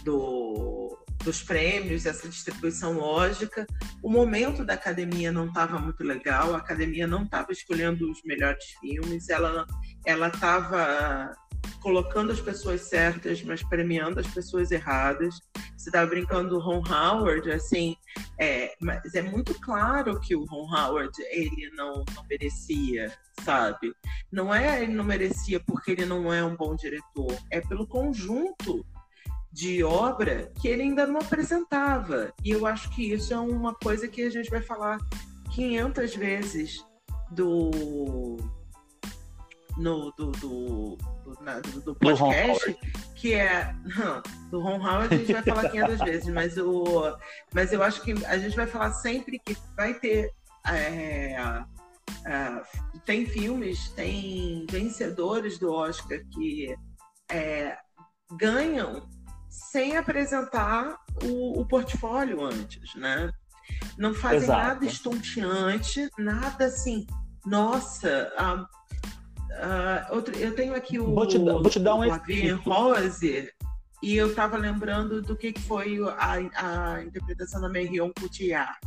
do dos prêmios, essa distribuição lógica. O momento da academia não estava muito legal, a academia não estava escolhendo os melhores filmes, ela ela estava colocando as pessoas certas, mas premiando as pessoas erradas. Você estava brincando do Ron Howard, assim, é, mas é muito claro que o Ron Howard ele não, não merecia, sabe? Não é ele não merecia porque ele não é um bom diretor, é pelo conjunto de obra que ele ainda não apresentava. E eu acho que isso é uma coisa que a gente vai falar 500 vezes do no do, do, do, na, do podcast, que é não, do Ron Howard a gente vai falar 500 vezes, mas o mas eu acho que a gente vai falar sempre que vai ter é, é, tem filmes, tem vencedores do Oscar que é, ganham sem apresentar o, o portfólio antes, né? Não fazem Exato. nada estonteante, nada assim. Nossa, uh, uh, outro, eu tenho aqui o, vou te, vou te dar um exemplo. Rose e eu estava lembrando do que, que foi a, a interpretação da Marion Cotillard,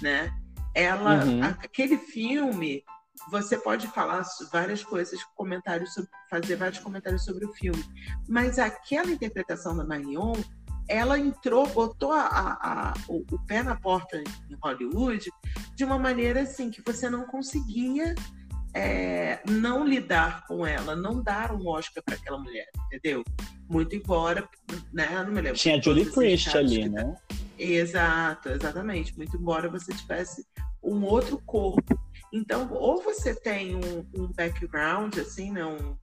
né? Ela, uhum. aquele filme, você pode falar várias coisas, comentários sobre, fazer vários comentários sobre o filme, mas aquela interpretação da Marion, ela entrou, botou a, a, o, o, pé na porta em Hollywood de uma maneira assim que você não conseguia é, não lidar com ela, não dar um Oscar para aquela mulher, entendeu? Muito embora, né? Não me lembro. Tinha Julie Christ ali, né? Exato, exatamente. Muito embora você tivesse um outro corpo. Então, ou você tem um, um background, assim, né, um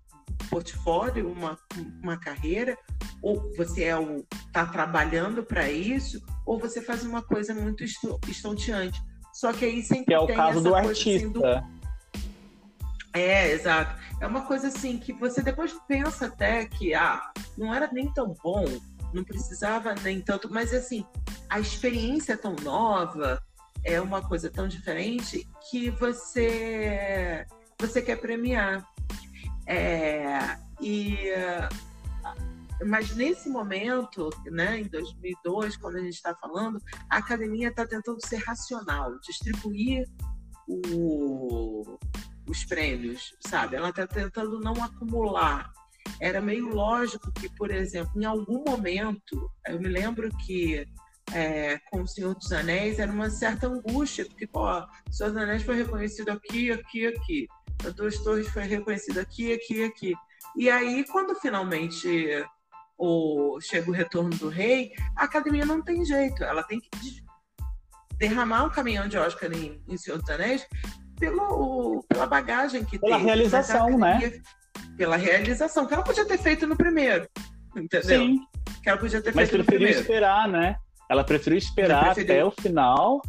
portfólio, uma, uma carreira, ou você é o está trabalhando para isso, ou você faz uma coisa muito estonteante. Só que aí sempre que é o caso do artista. Assim, do... É, exato. É uma coisa assim que você depois pensa até que ah, não era nem tão bom, não precisava nem tanto, mas assim, a experiência é tão nova, é uma coisa tão diferente que você você quer premiar. É, e mas nesse momento, né, em 2002, quando a gente está falando, a academia está tentando ser racional, distribuir o, os prêmios, sabe? Ela está tentando não acumular. Era meio lógico que, por exemplo, em algum momento, eu me lembro que é, com o Senhor dos Anéis era uma certa angústia, porque, pô, o Senhor dos Anéis foi reconhecido aqui, aqui, aqui. A Duas Torres foi reconhecido aqui, aqui, aqui. E aí, quando finalmente o, chega o retorno do rei, a academia não tem jeito. Ela tem que derramar um caminhão de Oscar em, em Senhor dos Anéis pelo, pela bagagem que pela tem. Pela realização, né? Pela realização, que ela podia ter feito no primeiro. Entendeu? Sim. Que ela podia ter Mas feito no primeiro. Mas preferiu esperar, né? Ela preferiu esperar preferiu... até o final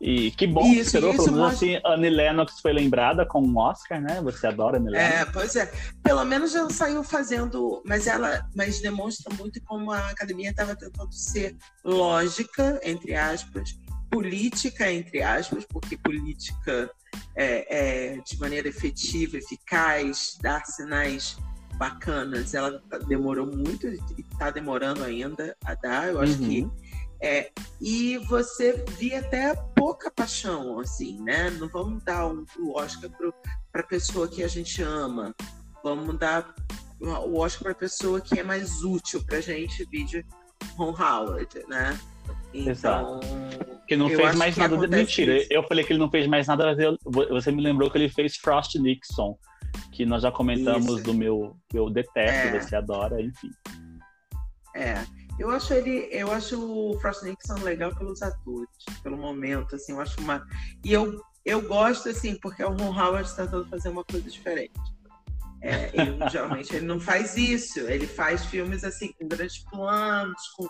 E que bom isso, que esperou, pelo menos mostra... assim, Annie Lennox foi lembrada com um Oscar, né? Você adora Annie Lennox. É, pois é. Pelo menos ela saiu fazendo, mas ela mas demonstra muito como a academia estava tentando ser lógica, entre aspas, política, entre aspas, porque política é, é de maneira efetiva, eficaz, dar sinais bacanas, ela demorou muito e está demorando ainda a dar. Eu acho uhum. que é, e você via até pouca paixão, assim, né? Não vamos dar um, o Oscar para a pessoa que a gente ama, vamos dar o Oscar para a pessoa que é mais útil para a gente, vídeo Ron Howard, né? Então, Exato. Que não fez mais nada. De... Mentira, isso. eu falei que ele não fez mais nada, mas eu, você me lembrou que ele fez Frost Nixon, que nós já comentamos isso. do meu que eu detesto, é. você adora, enfim. É. Eu acho ele, eu acho o Frost Nixon legal pelos atores, pelo momento, assim, eu acho uma. E eu, eu gosto, assim, porque é o Ron Howard tentando fazer uma coisa diferente. É, ele, geralmente ele não faz isso, ele faz filmes assim com grandes planos, com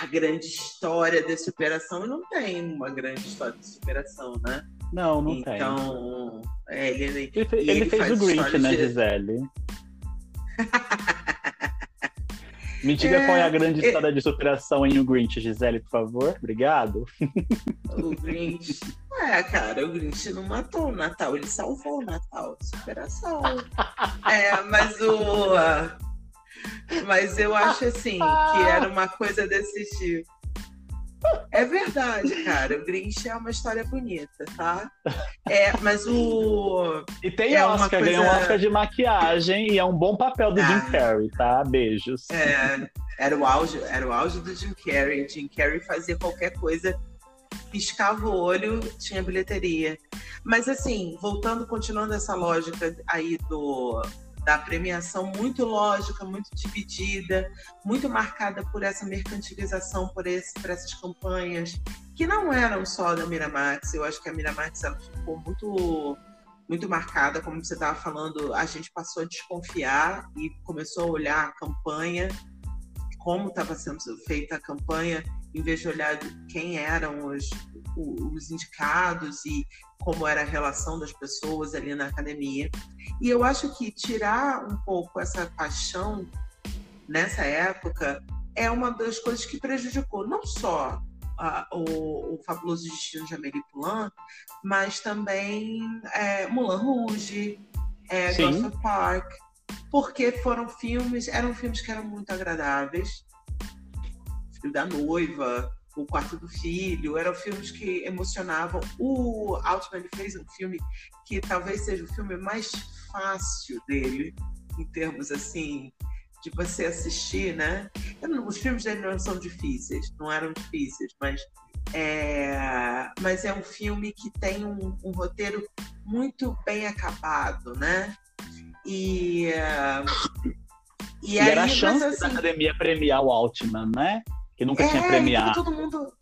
a grande história de superação, e não tem uma grande história de superação, né? Não, não então, tem. Então, é, ele, ele, ele, ele fez o Grinch, né, de... Gisele? (laughs) Me diga é, qual é a grande é... história de superação em O Grinch, Gisele, por favor. Obrigado. O Grinch. É, cara, o Grinch não matou o Natal, ele salvou o Natal. Superação. (laughs) é, mas o. Mas eu acho assim que era uma coisa desse tipo. É verdade, cara. O Grinch é uma história bonita, tá? É, mas o. E tem é Oscar, coisa... ganhou um Oscar de maquiagem e é um bom papel do ah, Jim Carrey, tá? Beijos. É, era o auge, era o auge do Jim Carrey. Jim Carrey fazia qualquer coisa, piscava o olho, tinha bilheteria. Mas assim, voltando, continuando essa lógica aí do da premiação muito lógica, muito dividida, muito marcada por essa mercantilização, por, esse, por essas campanhas, que não eram só da Miramax. Eu acho que a Miramax ela ficou muito, muito marcada, como você estava falando, a gente passou a desconfiar e começou a olhar a campanha, como estava sendo feita a campanha, em vez de olhar quem eram os, os indicados e como era a relação das pessoas ali na academia. E eu acho que tirar um pouco essa paixão nessa época é uma das coisas que prejudicou não só a, o, o, Fabuloso Destino de Amélie Poulain, mas também é, Mulan Rouge, é, Gosford Park, porque foram filmes, eram filmes que eram muito agradáveis. Filho da Noiva, o Quarto do Filho, eram filmes que emocionavam. O Altman fez um filme que talvez seja o filme mais fácil dele, em termos assim, de você assistir, né? os filmes dele não são difíceis, não eram difíceis, mas é, mas é um filme que tem um, um roteiro muito bem acabado, né? E, e, e aí, era a chance assim, da academia premiar o Altman, né? Que nunca é, tinha premiado. Tava todo mundo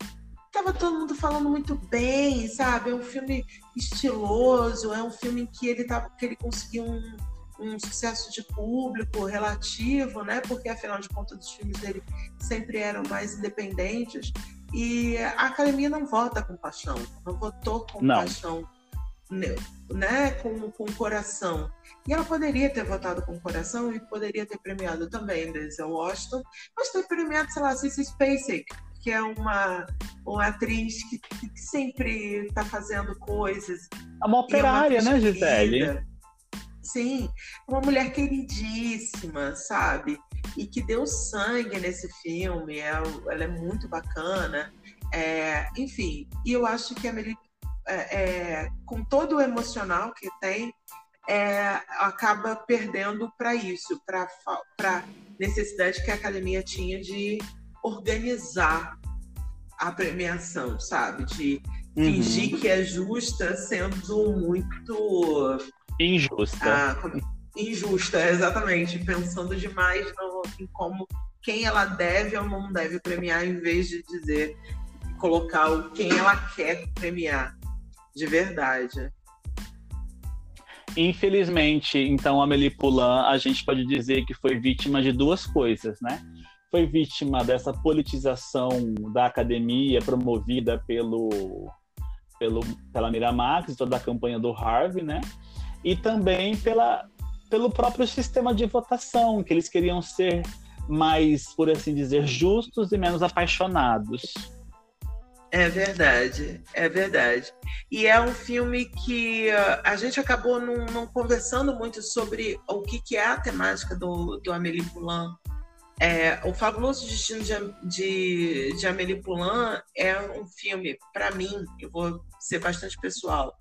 tava todo mundo falando muito bem, sabe? É um filme estiloso, é um filme que ele tava que ele conseguiu um, um sucesso de público relativo, né? Porque afinal de contas os filmes dele sempre eram mais independentes. E a academia não vota com paixão, não votou com não. paixão, né? Com, com coração. E ela poderia ter votado com o coração e poderia ter premiado também Denzel Washington, mas ter premiado, sei lá, Cissy Spacek, que é uma, uma atriz que, que sempre está fazendo coisas. É uma operária, é uma né, Gisele? Sim, uma mulher queridíssima, sabe? E que deu sangue nesse filme, ela, é, ela é muito bacana. É, enfim, e eu acho que a Mary, é, é, com todo o emocional que tem, é, acaba perdendo para isso, para a necessidade que a academia tinha de organizar a premiação, sabe? De uhum. fingir que é justa, sendo muito injusta. Ah. Injusta, exatamente. Pensando demais no, em como quem ela deve ou não deve premiar, em vez de dizer colocar o quem ela quer premiar de verdade. Infelizmente, então, a Poulain, a gente pode dizer que foi vítima de duas coisas, né? Foi vítima dessa politização da academia promovida pelo pelo, pela Miramax, toda a campanha do Harvey, né? E também pela, pelo próprio sistema de votação, que eles queriam ser mais, por assim dizer, justos e menos apaixonados. É verdade, é verdade. E é um filme que uh, a gente acabou não, não, conversando muito sobre o que, que é a temática do, do Amélie Poulain. É, o Fabuloso Destino de, de, de Amélie Poulain é um filme, para mim, eu vou ser bastante pessoal,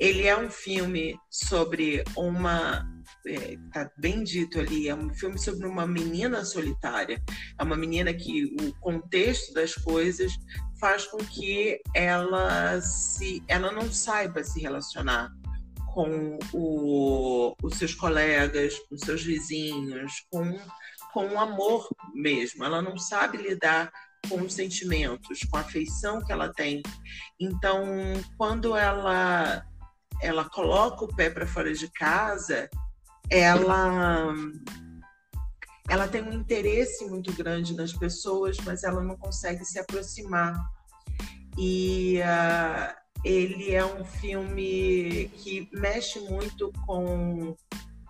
ele é um filme sobre uma é, tá bem dito ali, é um filme sobre uma menina solitária. É uma menina que o contexto das coisas faz com que ela se ela não saiba se relacionar com o, os seus colegas, com seus vizinhos, com, com o amor mesmo. Ela não sabe lidar com os sentimentos, com a afeição que ela tem. Então, quando ela ela coloca o pé para fora de casa, ela ela tem um interesse muito grande nas pessoas, mas ela não consegue se aproximar. E uh, ele é um filme que mexe muito com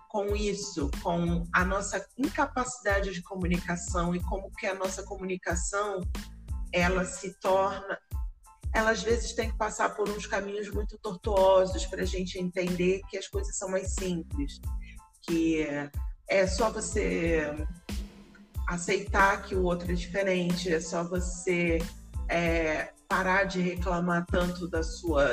com isso, com a nossa incapacidade de comunicação e como que a nossa comunicação ela se torna ela às vezes tem que passar por uns caminhos muito tortuosos para a gente entender que as coisas são mais simples que é só você aceitar que o outro é diferente, é só você é, parar de reclamar tanto da sua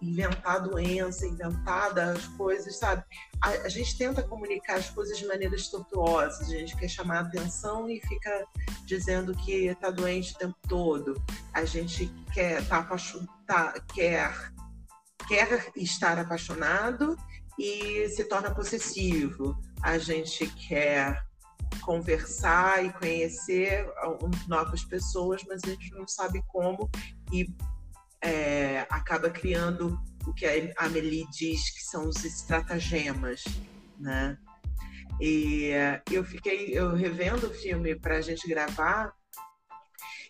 inventar doença, inventar das coisas, sabe? A, a, gente tenta comunicar as coisas de maneiras tortuosas, a gente quer chamar atenção e fica dizendo que está doente o tempo todo. A gente quer tá tá, quer quer estar apaixonado e se torna possessivo. A gente quer conversar e conhecer novas pessoas, mas a gente não sabe como e é, acaba criando o que a Amelie diz que são os estratagemas, né? E eu fiquei eu revendo o filme para a gente gravar.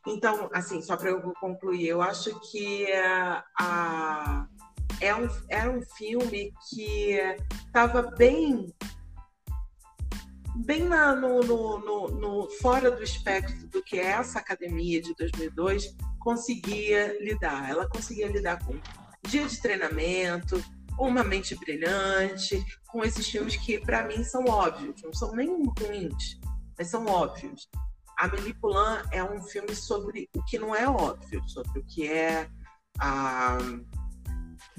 Então, assim, só para eu concluir, eu acho que a, é um, era um filme que estava bem bem na, no, no, no, no, fora do espectro do que essa academia de 2002 conseguia lidar. Ela conseguia lidar com dia de treinamento, uma mente brilhante, com esses filmes que para mim são óbvios, não são nem ruins, mas são óbvios. Amélie Poulain é um filme sobre o que não é óbvio, sobre o que é a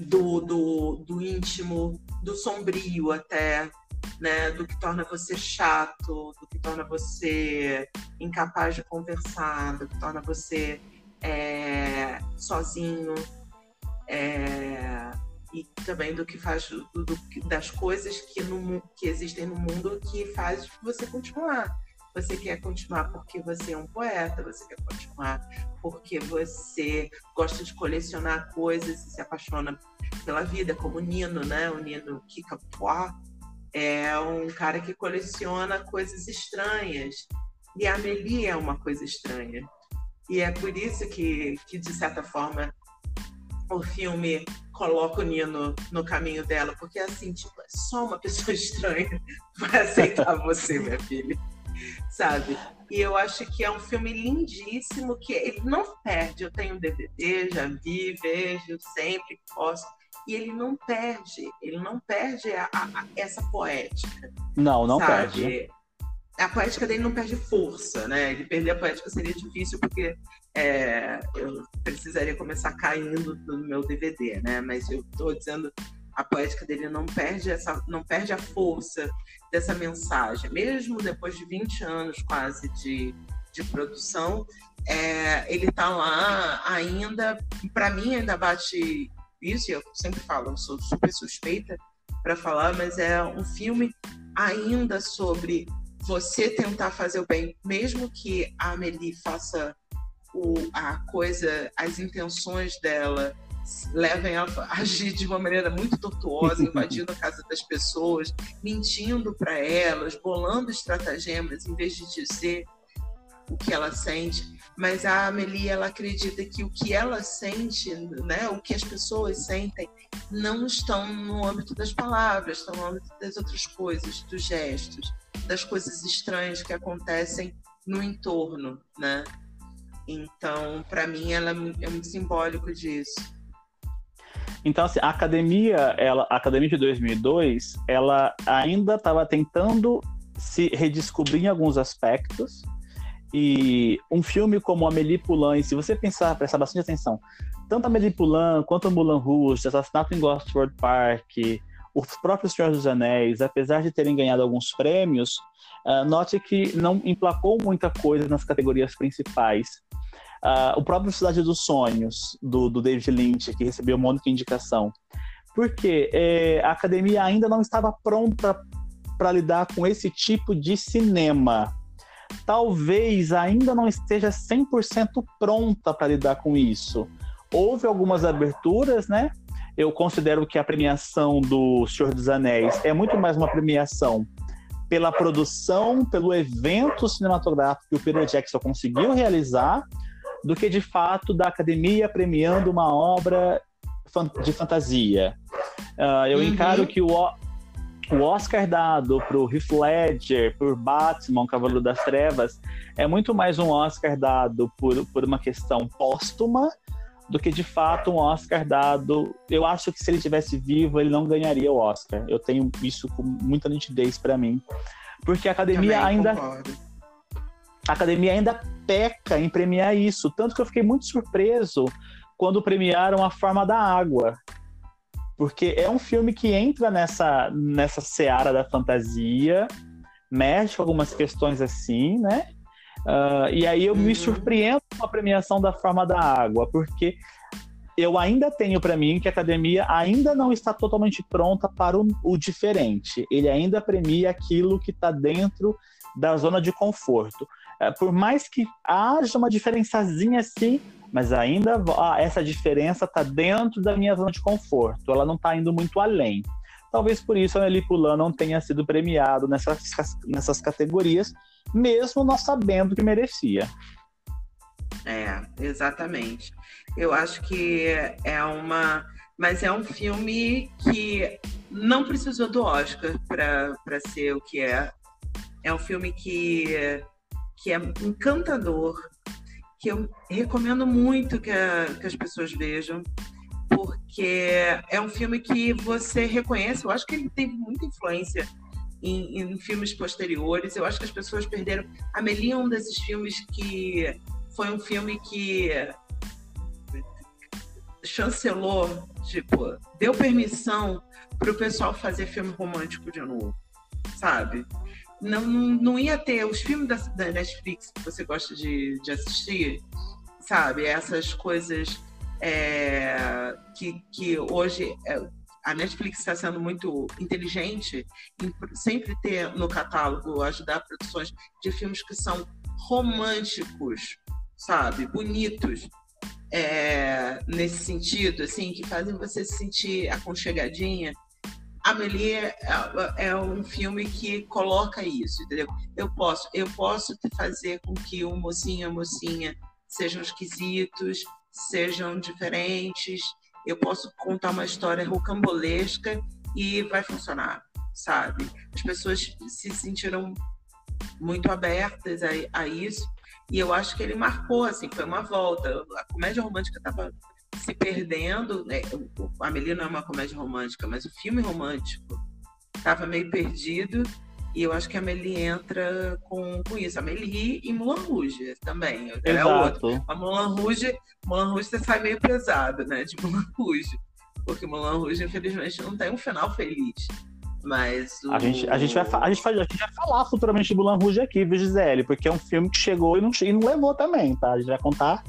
do, do, do íntimo, do sombrio até, né? Do que torna você chato, do que torna você incapaz de conversar, do que torna você é, sozinho. É, e também do que faz do, do, das coisas que, no, que existem no mundo que faz você continuar. Você quer continuar porque você é um poeta, você quer continuar porque você gosta de colecionar coisas e se apaixona pela vida, como o Nino, né? O Nino Kikapois é um cara que coleciona coisas estranhas. E a Amélie é uma coisa estranha. E é por isso que, que de certa forma, o filme coloca o Nino no caminho dela, porque assim, tipo, é só uma pessoa (laughs) estranha vai aceitar você, minha filha (laughs) sabe? E eu acho que é um filme lindíssimo, que ele não perde. Eu tenho DVD, já vi, vejo sempre que posso. E ele não perde, ele não perde a, a, essa poética. Não, não sabe? perde. A poética dele não perde força, né? Ele perder a poética seria difícil, porque é, eu precisaria começar caindo do meu DVD, né? Mas eu estou dizendo a poética dele não perde essa não perde a força dessa mensagem. Mesmo depois de 20 anos quase de, de produção é, ele está lá ainda para mim ainda bate isso eu sempre falo eu sou super suspeita para falar mas é um filme ainda sobre você tentar fazer o bem mesmo que a Amélie faça o, a coisa as intenções dela levem a agir de uma maneira muito tortuosa, invadindo a casa das pessoas, mentindo para elas, bolando estratagemas, em vez de dizer o que ela sente, mas a Amelie ela acredita que o que ela sente, né, o que as pessoas sentem, não estão no âmbito das palavras, estão no âmbito das outras coisas, dos gestos, das coisas estranhas que acontecem no entorno, né? Então, para mim, ela é muito simbólico disso. Então, assim, a academia, ela, a academia de 2002, ela ainda estava tentando se redescobrir em alguns aspectos. E um filme como Amélie Poulain, se você pensar, prestar bastante atenção, tanto Amélie Poulain quanto Moulin Rouge, Assassinato em Gosford Park, os próprios Senhor dos Anéis, apesar de terem ganhado alguns prêmios, uh, note que não emplacou muita coisa nas categorias principais. Uh, o próprio Cidade dos Sonhos, do, do David Lynch, que recebeu uma única indicação. Porque é, a academia ainda não estava pronta para lidar com esse tipo de cinema. Talvez ainda não esteja 100% pronta para lidar com isso. Houve algumas aberturas, né? Eu considero que a premiação do Senhor dos Anéis é muito mais uma premiação pela produção, pelo evento cinematográfico que o Peter Jackson conseguiu realizar, do que de fato da academia premiando uma obra de fantasia. Uh, eu uhum. encaro que o, o Oscar dado para o Heath Ledger, por Batman, Cavaleiro das Trevas, é muito mais um Oscar dado por, por uma questão póstuma do que de fato um Oscar dado. Eu acho que se ele tivesse vivo, ele não ganharia o Oscar. Eu tenho isso com muita nitidez para mim. Porque a academia Também ainda. Concordo a academia ainda peca em premiar isso. Tanto que eu fiquei muito surpreso quando premiaram A Forma da Água. Porque é um filme que entra nessa, nessa seara da fantasia, mexe com algumas questões assim, né? Uh, e aí eu uhum. me surpreendo com a premiação da Forma da Água, porque eu ainda tenho para mim que a academia ainda não está totalmente pronta para o, o diferente. Ele ainda premia aquilo que está dentro da zona de conforto. É, por mais que haja uma diferençazinha assim, mas ainda ah, essa diferença está dentro da minha zona de conforto, ela não está indo muito além. Talvez por isso a Nelly Poulain não tenha sido premiado nessas, nessas categorias, mesmo nós sabendo que merecia. É, exatamente. Eu acho que é uma. Mas é um filme que não precisou do Oscar para ser o que é. É um filme que que é encantador, que eu recomendo muito que, a, que as pessoas vejam, porque é um filme que você reconhece. Eu acho que ele teve muita influência em, em, filmes posteriores. Eu acho que as pessoas perderam. Amelie é um desses filmes que foi um filme que chancelou, tipo, deu permissão para o pessoal fazer filme romântico de novo, sabe? não, não ia ter os filmes da, da Netflix que você gosta de, de assistir, sabe? Essas coisas é, que, que hoje é, a Netflix está sendo muito inteligente em sempre ter no catálogo, ajudar produções de filmes que são românticos, sabe? Bonitos. É, nesse sentido, assim, que fazem você se sentir aconchegadinha Amelie é, é, um filme que coloca isso, entendeu? Eu posso, eu posso fazer com que o mocinho e a mocinha sejam esquisitos, sejam diferentes. Eu posso contar uma história rocambolesca e vai funcionar, sabe? As pessoas se sentiram muito abertas a, a isso e eu acho que ele marcou, assim, foi uma volta. A comédia romântica estava se perdendo. Né? A Amelie não é uma comédia romântica, mas o filme romântico estava meio perdido. E eu acho que a Amelie entra com, com isso. A Amelie e Mulan Rouge também. É Exato. outro. A Mulan Rouge, Mulan Rouge você sai meio pesado, né? De Mulan Rouge. Porque Mulan Rouge, infelizmente, não tem um final feliz. Mas o... a, gente, a, gente vai, a, gente vai, a gente vai falar futuramente de Mulan Rouge aqui, viu, Gisele? Porque é um filme que chegou e não, e não levou também, tá? A gente vai contar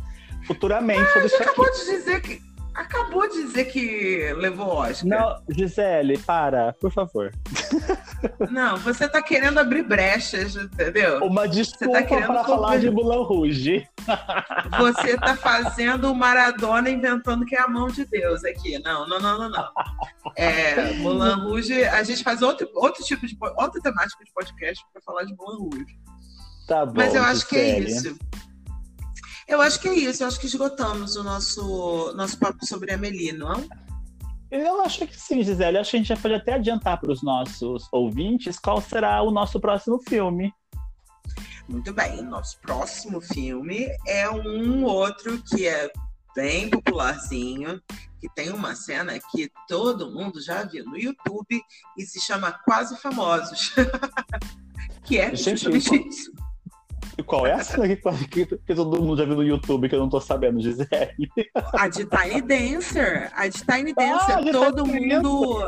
futuramente ah, sobre isso acabou aqui. de dizer que acabou de dizer que levou Oscar. Não, Gisele, para, por favor. (laughs) Não, você tá querendo abrir brechas, entendeu? Uma desculpa tá para falar de Mulan Rouge. (laughs) Você tá fazendo o Maradona inventando que é a mão de Deus aqui. Não, não, não, não, não. É, Mulan Rouge, a gente faz outro, outro tipo de outra temática de podcast para falar de Mulan Rouge. Tá bom, Mas eu acho que é isso. Eu acho que é isso. Eu acho que esgotamos o nosso, nosso papo sobre a Amelie, não? Eu acho que sim, Gisele. Acho que a gente já pode até adiantar para os nossos ouvintes qual será o nosso próximo filme. Muito bem. Nosso próximo filme é um outro que é bem popularzinho, que tem uma cena que todo mundo já viu no YouTube e se chama Quase Famosos. (laughs) que é Gente, justamente isso. E (laughs) qual é a (laughs) cena que, que, que todo mundo já viu no YouTube que eu não tô sabendo, Gisele? A de Tiny Dancer. A de Tiny (laughs) Dancer. Ah, todo Tiny mundo.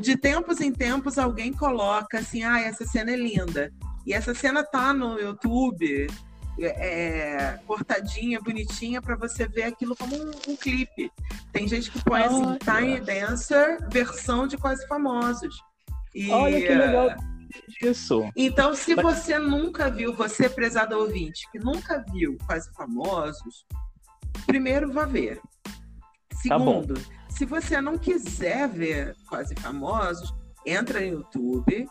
De tempos em tempos, alguém coloca assim: ah, essa cena é linda. E essa cena tá no YouTube, é, cortadinha, bonitinha, para você ver aquilo como um, um, clipe. Tem gente que põe assim. Tiny Dancer, versão de Quase Famosos. E, Olha que legal Então, se Mas- você nunca viu, você, prezado ouvinte, que nunca viu Quase Famosos, primeiro vá ver. Tá. Segundo, se você não quiser ver Quase Famosos, entra no YouTube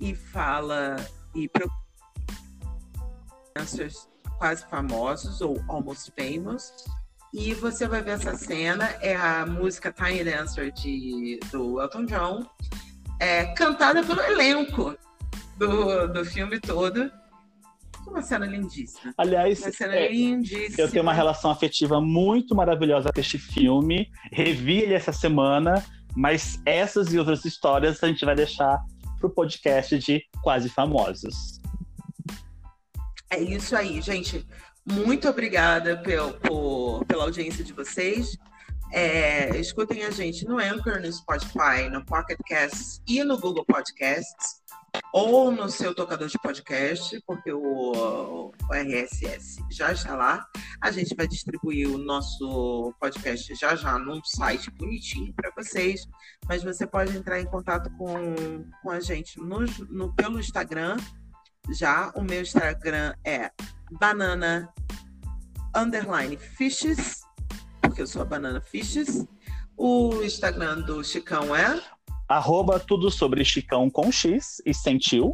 e fala e procura Quase Famosos ou Almost Famous. E você vai ver essa cena, é a música Tiny Dancer de, do Elton John, é, cantada pelo elenco do, do filme todo. Uma cena lindíssima. Aliás, Uma cena é, lindíssima. eu tenho uma relação afetiva muito maravilhosa com este filme. Revi ele essa semana, mas essas e outras histórias a gente vai deixar pro podcast de Quase Famosos. É isso aí, gente. Muito obrigada pel, por- pela audiência de vocês. É, escutem a gente no Anchor, no Spotify, no Pocket Casts e no Google Podcasts, ou no seu tocador de podcast, porque o, o RSS já está lá. A gente vai distribuir o nosso podcast já já num site bonitinho para vocês, mas você pode entrar em contato com, com a gente no, no- pelo Instagram. Já o meu Instagram é banana underline fishes, porque eu sou a banana fishes. O Instagram do Chicão é Arroba tudo sobre Chicão com X e sentiu.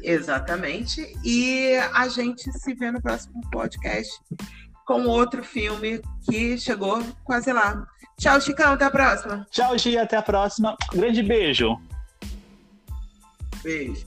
exatamente. E a gente se vê no próximo podcast com outro filme que chegou quase lá. Tchau, Chicão, até a próxima. Tchau, Gia, até a próxima. Grande beijo. Beijo.